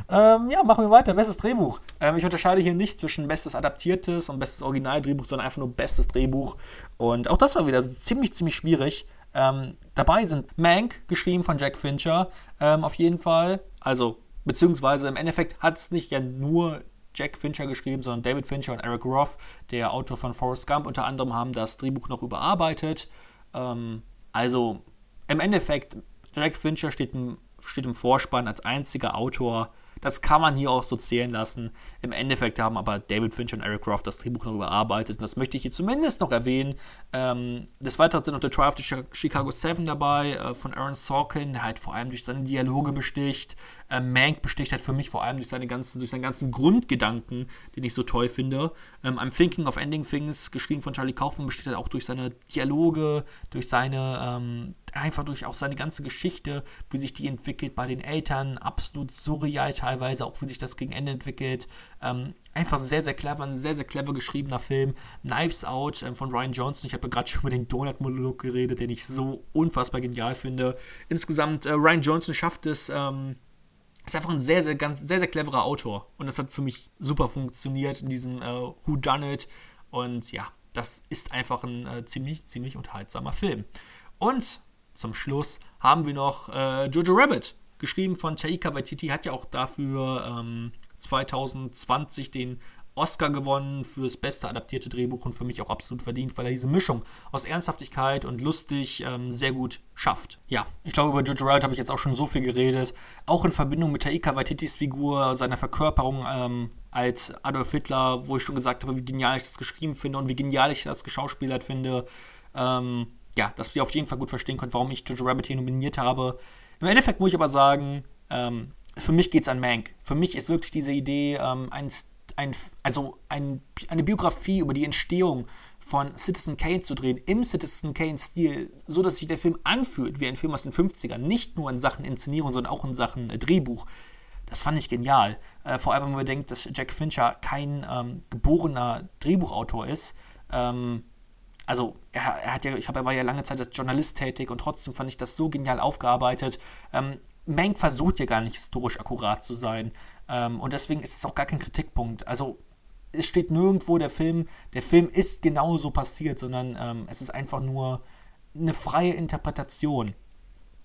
ähm, ja, machen wir weiter. Bestes Drehbuch. Ähm, ich unterscheide hier nicht zwischen bestes adaptiertes und bestes Originaldrehbuch, sondern einfach nur bestes Drehbuch. Und auch das war wieder ziemlich, ziemlich schwierig. Ähm, dabei sind Mank, geschrieben von Jack Fincher, ähm, auf jeden Fall. Also, beziehungsweise im Endeffekt hat es nicht ja nur Jack Fincher geschrieben, sondern David Fincher und Eric Roth, der Autor von Forrest Gump, unter anderem haben das Drehbuch noch überarbeitet. Ähm, also im Endeffekt, Jack Fincher steht im, steht im Vorspann als einziger Autor das kann man hier auch so zählen lassen. Im Endeffekt haben aber David Fincher und Eric Croft das Drehbuch noch überarbeitet. Und das möchte ich hier zumindest noch erwähnen. Ähm, des Weiteren sind noch The Trial of the Chicago 7 dabei, äh, von Aaron Sorkin, der halt vor allem durch seine Dialoge besticht. Äh, Mank besticht halt für mich vor allem durch, seine ganzen, durch seinen ganzen Grundgedanken, den ich so toll finde. Ähm, I'm Thinking of Ending Things, geschrieben von Charlie Kaufman, besteht halt auch durch seine Dialoge, durch seine, ähm, einfach durch auch seine ganze Geschichte, wie sich die entwickelt bei den Eltern, absolut surreal teilweise, auch wie sich das gegen Ende entwickelt. Ähm, einfach sehr, sehr clever, ein sehr, sehr clever geschriebener Film. Knives Out ähm, von Ryan Johnson. Ich habe ja gerade schon über den Donut-Monolog geredet, den ich so unfassbar genial finde. Insgesamt, äh, Ryan Johnson schafft es, ähm, ist einfach ein sehr, sehr, ganz, sehr, sehr cleverer Autor. Und das hat für mich super funktioniert in diesem äh, Who Done It. Und ja, das ist einfach ein äh, ziemlich, ziemlich unterhaltsamer Film. Und zum Schluss haben wir noch äh, Jojo Rabbit, geschrieben von Taika Waititi, hat ja auch dafür ähm, 2020 den Oscar gewonnen für das beste adaptierte Drehbuch und für mich auch absolut verdient, weil er diese Mischung aus Ernsthaftigkeit und lustig ähm, sehr gut schafft. Ja, ich glaube, über Jojo Rabbit habe ich jetzt auch schon so viel geredet. Auch in Verbindung mit Taika Waititis Figur, seiner Verkörperung ähm, als Adolf Hitler, wo ich schon gesagt habe, wie genial ich das geschrieben finde und wie genial ich das geschauspielert finde. Ähm, ja, dass ihr auf jeden Fall gut verstehen könnt, warum ich Jojo Rabbit hier nominiert habe. Im Endeffekt muss ich aber sagen, ähm, für mich geht es an Mank. Für mich ist wirklich diese Idee, ähm, ein, ein, also ein, eine Biografie über die Entstehung von Citizen Kane zu drehen, im Citizen Kane-Stil, so dass sich der Film anfühlt wie ein Film aus den 50ern. Nicht nur in Sachen Inszenierung, sondern auch in Sachen äh, Drehbuch. Das fand ich genial. Äh, vor allem, wenn man bedenkt, dass Jack Fincher kein ähm, geborener Drehbuchautor ist. Ähm, also er, er, hat ja, ich glaube, er war ja lange Zeit als Journalist tätig und trotzdem fand ich das so genial aufgearbeitet. Ähm, Mank versucht ja gar nicht historisch akkurat zu sein ähm, und deswegen ist es auch gar kein Kritikpunkt. Also es steht nirgendwo der Film, der Film ist genauso passiert, sondern ähm, es ist einfach nur eine freie Interpretation.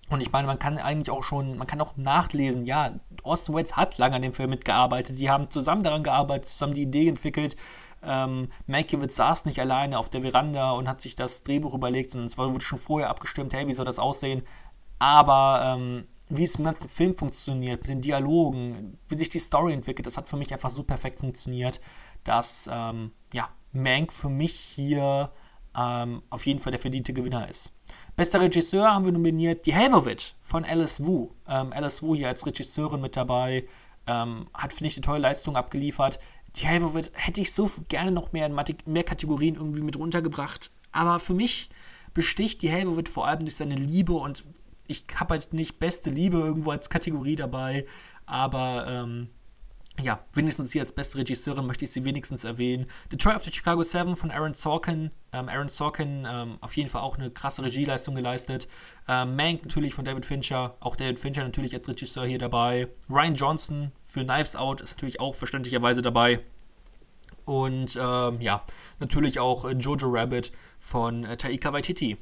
Und ich meine, man kann eigentlich auch schon, man kann auch nachlesen, ja, Austin Welles hat lange an dem Film mitgearbeitet, die haben zusammen daran gearbeitet, zusammen die Idee entwickelt, ähm, Mankiewicz saß nicht alleine auf der Veranda und hat sich das Drehbuch überlegt, sondern es wurde schon vorher abgestimmt, hey, wie soll das aussehen? Aber ähm, wie es im ganzen Film funktioniert, mit den Dialogen, wie sich die Story entwickelt, das hat für mich einfach so perfekt funktioniert, dass ähm, ja, Mank für mich hier ähm, auf jeden Fall der verdiente Gewinner ist. Bester Regisseur haben wir nominiert Die Helvovich von Alice Wu. Ähm, Alice Wu hier als Regisseurin mit dabei, ähm, hat, finde ich, eine tolle Leistung abgeliefert. Die Halbowit hätte ich so gerne noch mehr in mehr Kategorien irgendwie mit runtergebracht. Aber für mich besticht die Halbowit vor allem durch seine Liebe und ich habe halt nicht beste Liebe irgendwo als Kategorie dabei, aber ähm, ja, wenigstens sie als beste Regisseurin möchte ich sie wenigstens erwähnen. Trial of the Chicago Seven von Aaron Sorkin. Ähm, Aaron Sorkin ähm, auf jeden Fall auch eine krasse Regieleistung geleistet. Ähm, Mank natürlich von David Fincher. Auch David Fincher natürlich als Regisseur hier dabei. Ryan Johnson für Knives Out ist natürlich auch verständlicherweise dabei. Und ähm, ja, natürlich auch äh, Jojo Rabbit von äh, Taika Waititi.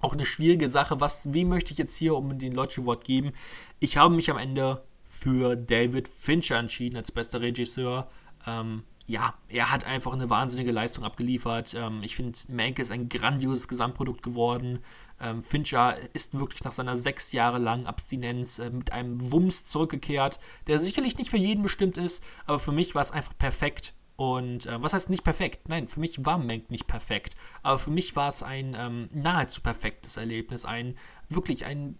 Auch eine schwierige Sache. Was, wie möchte ich jetzt hier um den Lodge Award geben? Ich habe mich am Ende für David Fincher entschieden als bester Regisseur. Ähm, ja, er hat einfach eine wahnsinnige Leistung abgeliefert. Ähm, ich finde, Mank ist ein grandioses Gesamtprodukt geworden. Ähm, Fincher ist wirklich nach seiner sechs Jahre langen Abstinenz äh, mit einem Wumms zurückgekehrt, der sicherlich nicht für jeden bestimmt ist, aber für mich war es einfach perfekt. Und äh, was heißt nicht perfekt? Nein, für mich war Mank nicht perfekt. Aber für mich war es ein ähm, nahezu perfektes Erlebnis. Ein wirklich ein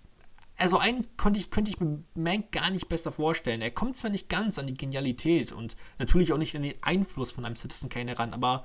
also eigentlich konnte ich, könnte ich mir Mank gar nicht besser vorstellen. Er kommt zwar nicht ganz an die Genialität und natürlich auch nicht an den Einfluss von einem Citizen Kane heran, aber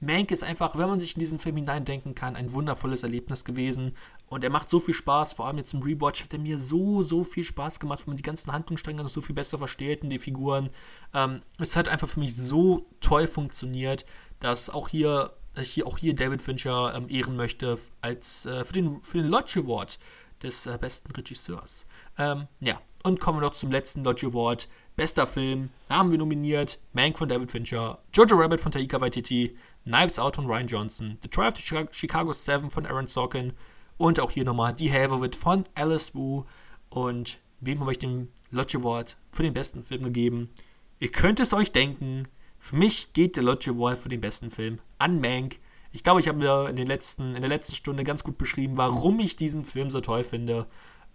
Mank ist einfach, wenn man sich in diesen Film hineindenken kann, ein wundervolles Erlebnis gewesen. Und er macht so viel Spaß, vor allem jetzt im Rewatch hat er mir so, so viel Spaß gemacht, wenn man die ganzen Handlungsstränge noch so viel besser versteht und die Figuren. Ähm, es hat einfach für mich so toll funktioniert, dass auch hier, dass ich hier, auch hier David Fincher ähm, ehren möchte als äh, für den, für den Lodge Award des äh, besten Regisseurs. Ähm, ja, und kommen wir noch zum letzten Lodge Award. Bester Film, haben wir nominiert Mank von David Fincher, Jojo Rabbit von Taika Waititi, Knives Out von Ryan Johnson, The Trial of the Chicago 7 von Aaron Sorkin und auch hier nochmal Die It von Alice Wu. Und wem habe ich den Lodge Award für den besten Film gegeben? Ihr könnt es euch denken, für mich geht der Lodge Award für den besten Film an Mank. Ich glaube, ich habe mir in, den letzten, in der letzten Stunde ganz gut beschrieben, warum ich diesen Film so toll finde,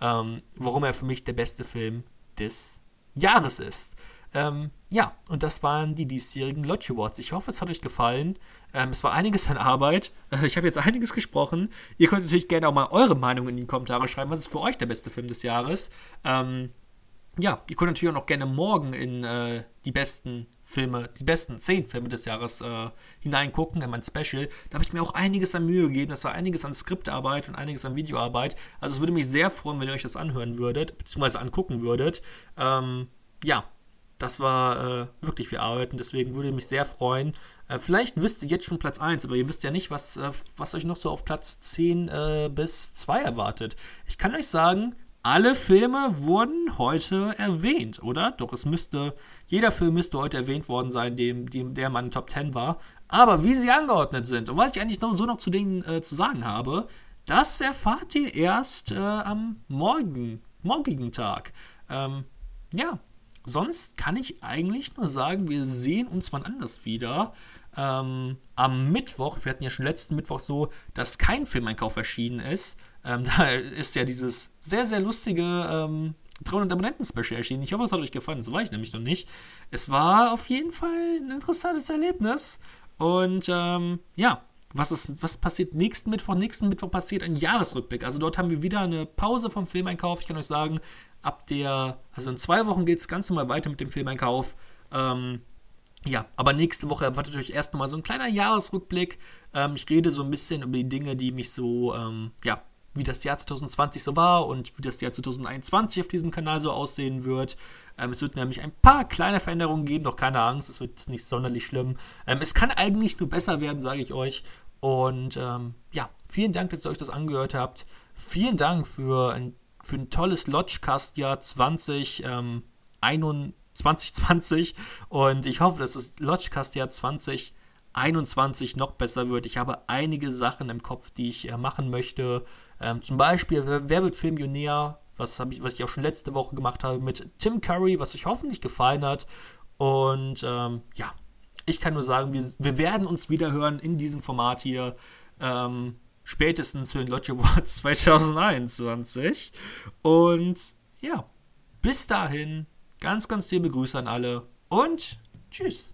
ähm, warum er für mich der beste Film des Jahres ist. Ähm, ja, und das waren die diesjährigen Lodge Awards. Ich hoffe, es hat euch gefallen. Ähm, es war einiges an Arbeit. Äh, ich habe jetzt einiges gesprochen. Ihr könnt natürlich gerne auch mal eure Meinung in die Kommentare schreiben. Was ist für euch der beste Film des Jahres? Ähm, ja, ihr könnt natürlich auch noch gerne morgen in äh, die besten Filme, die besten zehn Filme des Jahres äh, hineingucken, in mein Special. Da habe ich mir auch einiges an Mühe gegeben. Das war einiges an Skriptarbeit und einiges an Videoarbeit. Also es würde mich sehr freuen, wenn ihr euch das anhören würdet, beziehungsweise angucken würdet. Ähm, ja, das war äh, wirklich viel Arbeit und deswegen würde ich mich sehr freuen. Äh, vielleicht wisst ihr jetzt schon Platz 1, aber ihr wisst ja nicht, was, äh, was euch noch so auf Platz 10 äh, bis 2 erwartet. Ich kann euch sagen, alle Filme wurden heute erwähnt, oder? Doch es müsste, jeder Film müsste heute erwähnt worden sein, dem, dem der meine Top 10 war. Aber wie sie angeordnet sind und was ich eigentlich noch, so noch zu denen äh, zu sagen habe, das erfahrt ihr erst äh, am morgen, morgigen Tag. Ähm, ja, sonst kann ich eigentlich nur sagen, wir sehen uns wann anders wieder. Ähm, am Mittwoch, wir hatten ja schon letzten Mittwoch so, dass kein Filmeinkauf erschienen ist. Ähm, da ist ja dieses sehr, sehr lustige ähm, 300 Abonnenten-Special erschienen. Ich hoffe, es hat euch gefallen. Das war ich nämlich noch nicht. Es war auf jeden Fall ein interessantes Erlebnis. Und ähm, ja, was, ist, was passiert nächsten Mittwoch? Nächsten Mittwoch passiert ein Jahresrückblick. Also dort haben wir wieder eine Pause vom Filmeinkauf. Ich kann euch sagen, ab der, also in zwei Wochen geht es ganz normal weiter mit dem Filmeinkauf. Ähm, ja, aber nächste Woche erwartet euch erst nochmal so ein kleiner Jahresrückblick. Ähm, ich rede so ein bisschen über die Dinge, die mich so, ähm, ja, wie das Jahr 2020 so war und wie das Jahr 2021 auf diesem Kanal so aussehen wird. Ähm, es wird nämlich ein paar kleine Veränderungen geben, doch keine Angst, es wird nicht sonderlich schlimm. Ähm, es kann eigentlich nur besser werden, sage ich euch. Und ähm, ja, vielen Dank, dass ihr euch das angehört habt. Vielen Dank für ein, für ein tolles Lodgecast-Jahr 20, 2020 und ich hoffe, dass das Lodgecast-Jahr 2021 noch besser wird. Ich habe einige Sachen im Kopf, die ich äh, machen möchte. Ähm, zum Beispiel, wer, wird Filmionär? Was, ich, was ich auch schon letzte Woche gemacht habe mit Tim Curry, was euch hoffentlich gefallen hat. Und ähm, ja, ich kann nur sagen, wir, wir werden uns wieder hören in diesem Format hier. Ähm, spätestens für den Lodge Awards 2021. Und ja, bis dahin, ganz, ganz liebe Grüße an alle und tschüss.